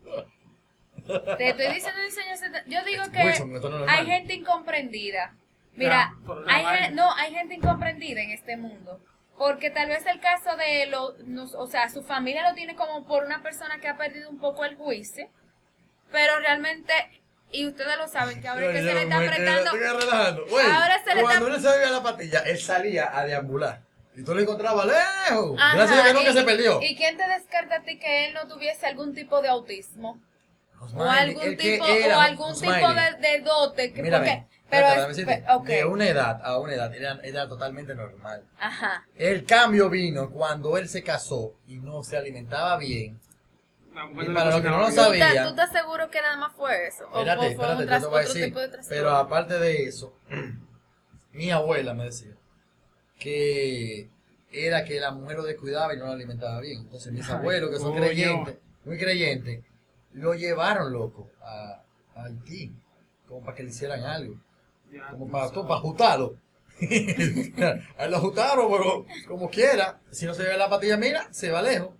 Te estoy diciendo de un señor de 70 Yo digo que Wilson, no hay gente incomprendida. Mira, Ya, hay, no, hay gente incomprendida en este mundo. Porque tal vez el caso de lo, o sea, su familia lo tiene como por una persona que ha perdido un poco el juicio, pero realmente, y ustedes lo saben, que ahora es que se le está apretando, Ahora se le cuando está- él se bebía la pastilla, él salía a deambular. Y tú lo encontrabas lejos. Ajá, Gracias a Dios que se perdió. ¿Y quién te descarta a ti que él no tuviese algún tipo de autismo? O algún tipo, era o algún Osmani. tipo de, de dote. Que, Mírame, porque, pero es, pe- ok, de una edad a una edad era, era totalmente normal. Ajá. El cambio vino cuando él se casó y no se alimentaba bien. La mujer Y para los que no lo bien. ¿Tú, sabía. estás- ¿Tú estás seguro que nada más fue eso? ¿O Espérate, fue- fue espérate, un yo tras- te voy a otro decir. tipo de trastorno? Pero aparte de eso, mi abuela me decía que era que la mujer lo descuidaba y no lo alimentaba bien. Entonces mis Ay, abuelos, que son coño. creyentes, muy creyentes, lo llevaron loco a, a Haití, como para que le hicieran algo, Ya, como para, sabes. para ajustarlo. lo ajustaron, pero como quiera, si no se ve la patilla, mira, se va lejos.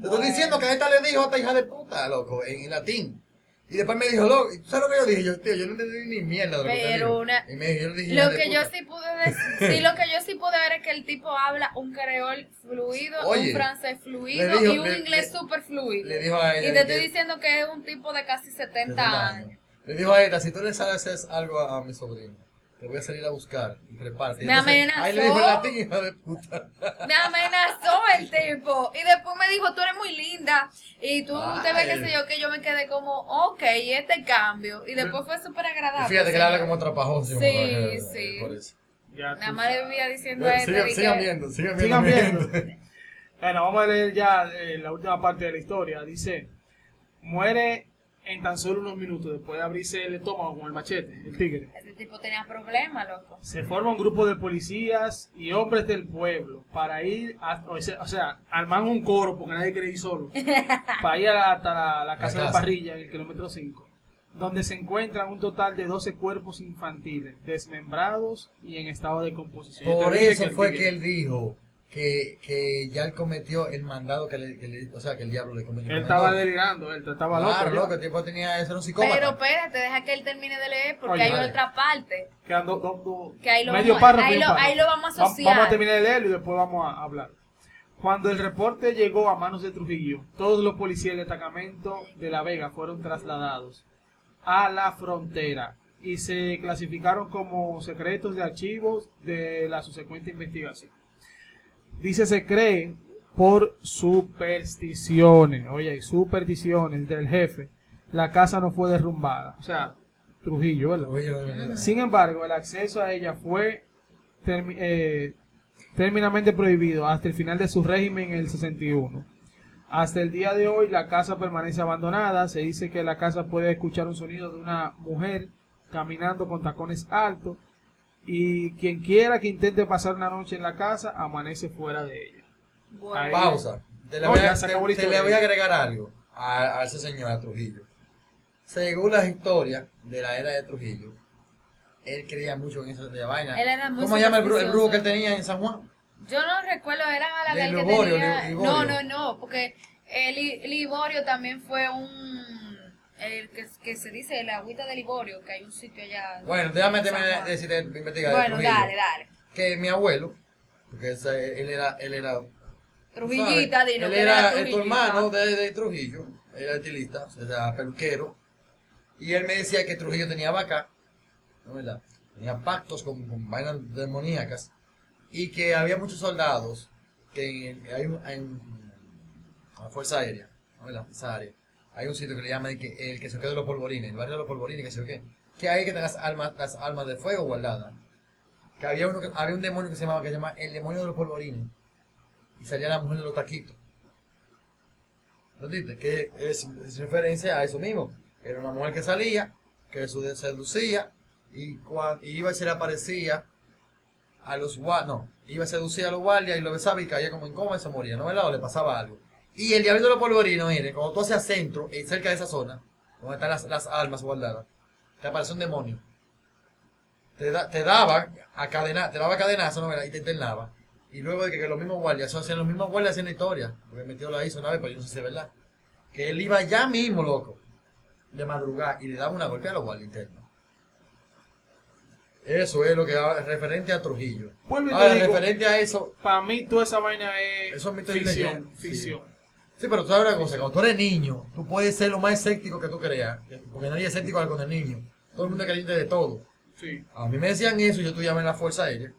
Te estoy diciendo que a esta le dijo a esta hija de puta, loco, en, en latín. Y después me dijo, loco, ¿y ¿sabes lo que yo dije? Yo, tío, yo no entendí ni mierda de lo que Pero dijo. una- Y me dijo, yo le dije, Lo que yo puta. sí pude decir, sí, lo que yo sí pude ver es que el tipo habla un creol fluido, Oye, un francés fluido dijo- y un le- inglés súper fluido. le dijo a y ella te estoy que- diciendo que es un tipo de casi 70 70 años. Le dijo a esta, si tú le sabes algo a, a mi sobrino, te voy a salir a buscar y prepárate. Me entonces, Ahí le dijo amenazó. latín, hija de puta. Me amenazó el tipo. Y después me dijo, tú eres muy linda. Y tú te ves, qué Ay. sé yo, que yo me quedé como, ok, este cambio. Y después fue súper Y agradable. fíjate que le habla como trapajoso. Sí, sí. Por eso. Ya le sabes. vivía diciendo este. Sigan, sigan que- viendo, sigan Sigan viendo. viendo. Bueno, vamos a leer ya eh, la última parte de la historia. Dice, muere en tan solo unos minutos después de abrirse el estómago con el machete, el tigre. Ese tipo tenía problemas, loco. Se forma un grupo de policías y hombres del pueblo para ir, a, o sea, o sea, arman un coro porque nadie quiere ir solo, para ir a la- hasta la, la casa de casa. parrilla en el kilómetro 5, donde se encuentran un total de 12 cuerpos infantiles, desmembrados y en estado de composición. Por eso fue tigre- que él dijo que, que ya él cometió el mandado que le, que le- o sea, que el diablo le cometió. Él estaba delirando, él estaba Claro, loco. ya. loco, el tipo tenía, ese un psicópata. Pero espérate, deja que él termine de leer porque Oye, hay dale. otra parte. Quedan dos- dos- dos- Que ahí lo medio vamos- párrafo ahí lo- ahí lo vamos a Va- asociar. Vamos a terminar de leerlo y después vamos a hablar. Cuando el reporte llegó a manos de Trujillo, todos los policías del destacamento de La Vega fueron trasladados a la frontera y se clasificaron como secretos de archivos de la subsecuente investigación. Dice se cree por supersticiones, oye, supersticiones del jefe, la casa no fue derrumbada. O sea, Trujillo, ¿verdad? Oye, Sin embargo, el acceso a ella fue eh, terminantemente prohibido hasta el final de su régimen en el 61. Hasta el día de hoy la casa permanece abandonada. Se dice que la casa puede escuchar un sonido de una mujer caminando con tacones altos y quien quiera que intente pasar una noche en la casa amanece fuera de ella. Bueno, Pausa. Te le No, voy, a, te- te le voy agregar algo a, a ese señor, a Trujillo. Según las historias de la era de Trujillo, él creía mucho en esa de vaina. Él era muy ¿Cómo se llama el, bru- el brujo que él tenía en San Juan? Yo no recuerdo, eran a la que Liborio, tenía... Li- No, Liborio. no, no, porque el Li- Liborio también fue un... El que, que se dice el agüita de Liborio, que hay un sitio allá. Bueno, déjame terminar de decirte, investigar Bueno, dale, dale. Que mi abuelo, porque ese- él era, él era Trujillita, dilo Él era era tu hermano de, de Trujillo, era estilista, o sea, peluquero. Y él me decía que Trujillo tenía vaca, ¿no verdad? Tenía pactos con, con vainas demoníacas. Y que había muchos soldados que en, en la Fuerza Aérea, ¿no verdad? Esa área. Hay un sitio que le llaman que, el que se quedó de los polvorines, el barrio de los polvorines, que se qué. Que hay que tener las almas, las almas de fuego guardadas. Que había uno que, había un demonio que se llamaba, que se llama el demonio de los polvorines. Y salía la mujer de los taquitos. ¿Entendiste? Que es, es referencia a eso mismo. Era una mujer que salía, que se seducía, y, cua- y iba y se le aparecía a los guardias, no, iba a seducir a los guardias y lo besaba y caía como en coma y se moría, ¿no verdad? O le pasaba algo. Y el diablito de los polvorinos, mire, cuando tú hacia centro, eh, cerca de esa zona, donde están las, las almas guardadas, te aparece un demonio. Te, da- te daba a cadena, te daba cadenazo, ¿no? Y te internaba. Y luego de que, que los mismos guardias, eso hacían los mismos guardias haciendo historia, porque metió la hizo una vez, pero yo no sé si es verdad. Que él iba ya mismo, loco, de madrugada, y le daba una golpe a los guardias internos. Eso es lo que va referente a Trujillo. Te Ahora, digo- referente a eso, Para mí toda esa vaina es Eso es mito ficción. sí. Sí, pero tú sabes una cosa, cuando tú eres niño, tú puedes ser lo más escéptico que tú creas, porque nadie es escéptico con el niño. Todo el mundo es creyente de todo. Sí. A mí me decían eso y yo estudiaba en la Fuerza Aérea.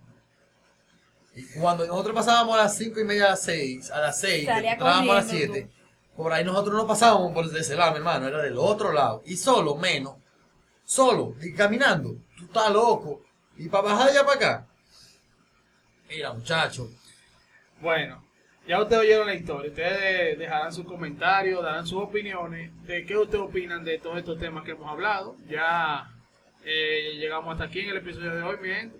Y cuando nosotros pasábamos a las 5 y media a las 6, a las 6, Salía entrábamos a las corriendo 7, por ahí nosotros no pasábamos por ese lado, mi hermano, era del otro lado. Y solo, menos, solo, y caminando. Tú estás loco. Y para bajar de allá para acá. Mira, muchacho. Bueno, ya ustedes oyeron la historia. Ustedes dejarán sus comentarios, darán sus opiniones de qué ustedes opinan de todos estos temas que hemos hablado. Ya eh, llegamos hasta aquí en el episodio de hoy, mi gente.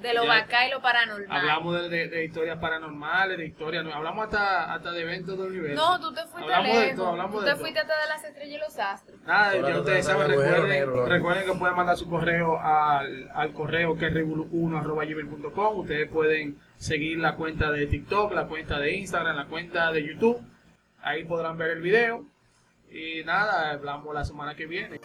De lo Ya. bacá y lo paranormal. Hablamos de, de- de historias paranormales, de historias, no, hablamos hasta, hasta de eventos del universo. No, tú te fuiste Hablamos de todo, hablamos tú de te todo. fuiste hasta de las estrellas y los astros. Nada, Ahora ya no ustedes te saben, recuerden, recuerden que pueden mandar su correo al, al correo que es revolú1.gmail.com. Ustedes pueden seguir la cuenta de TikTok, la cuenta de Instagram, la cuenta de YouTube. Ahí podrán ver el video. Y nada, hablamos la semana que viene.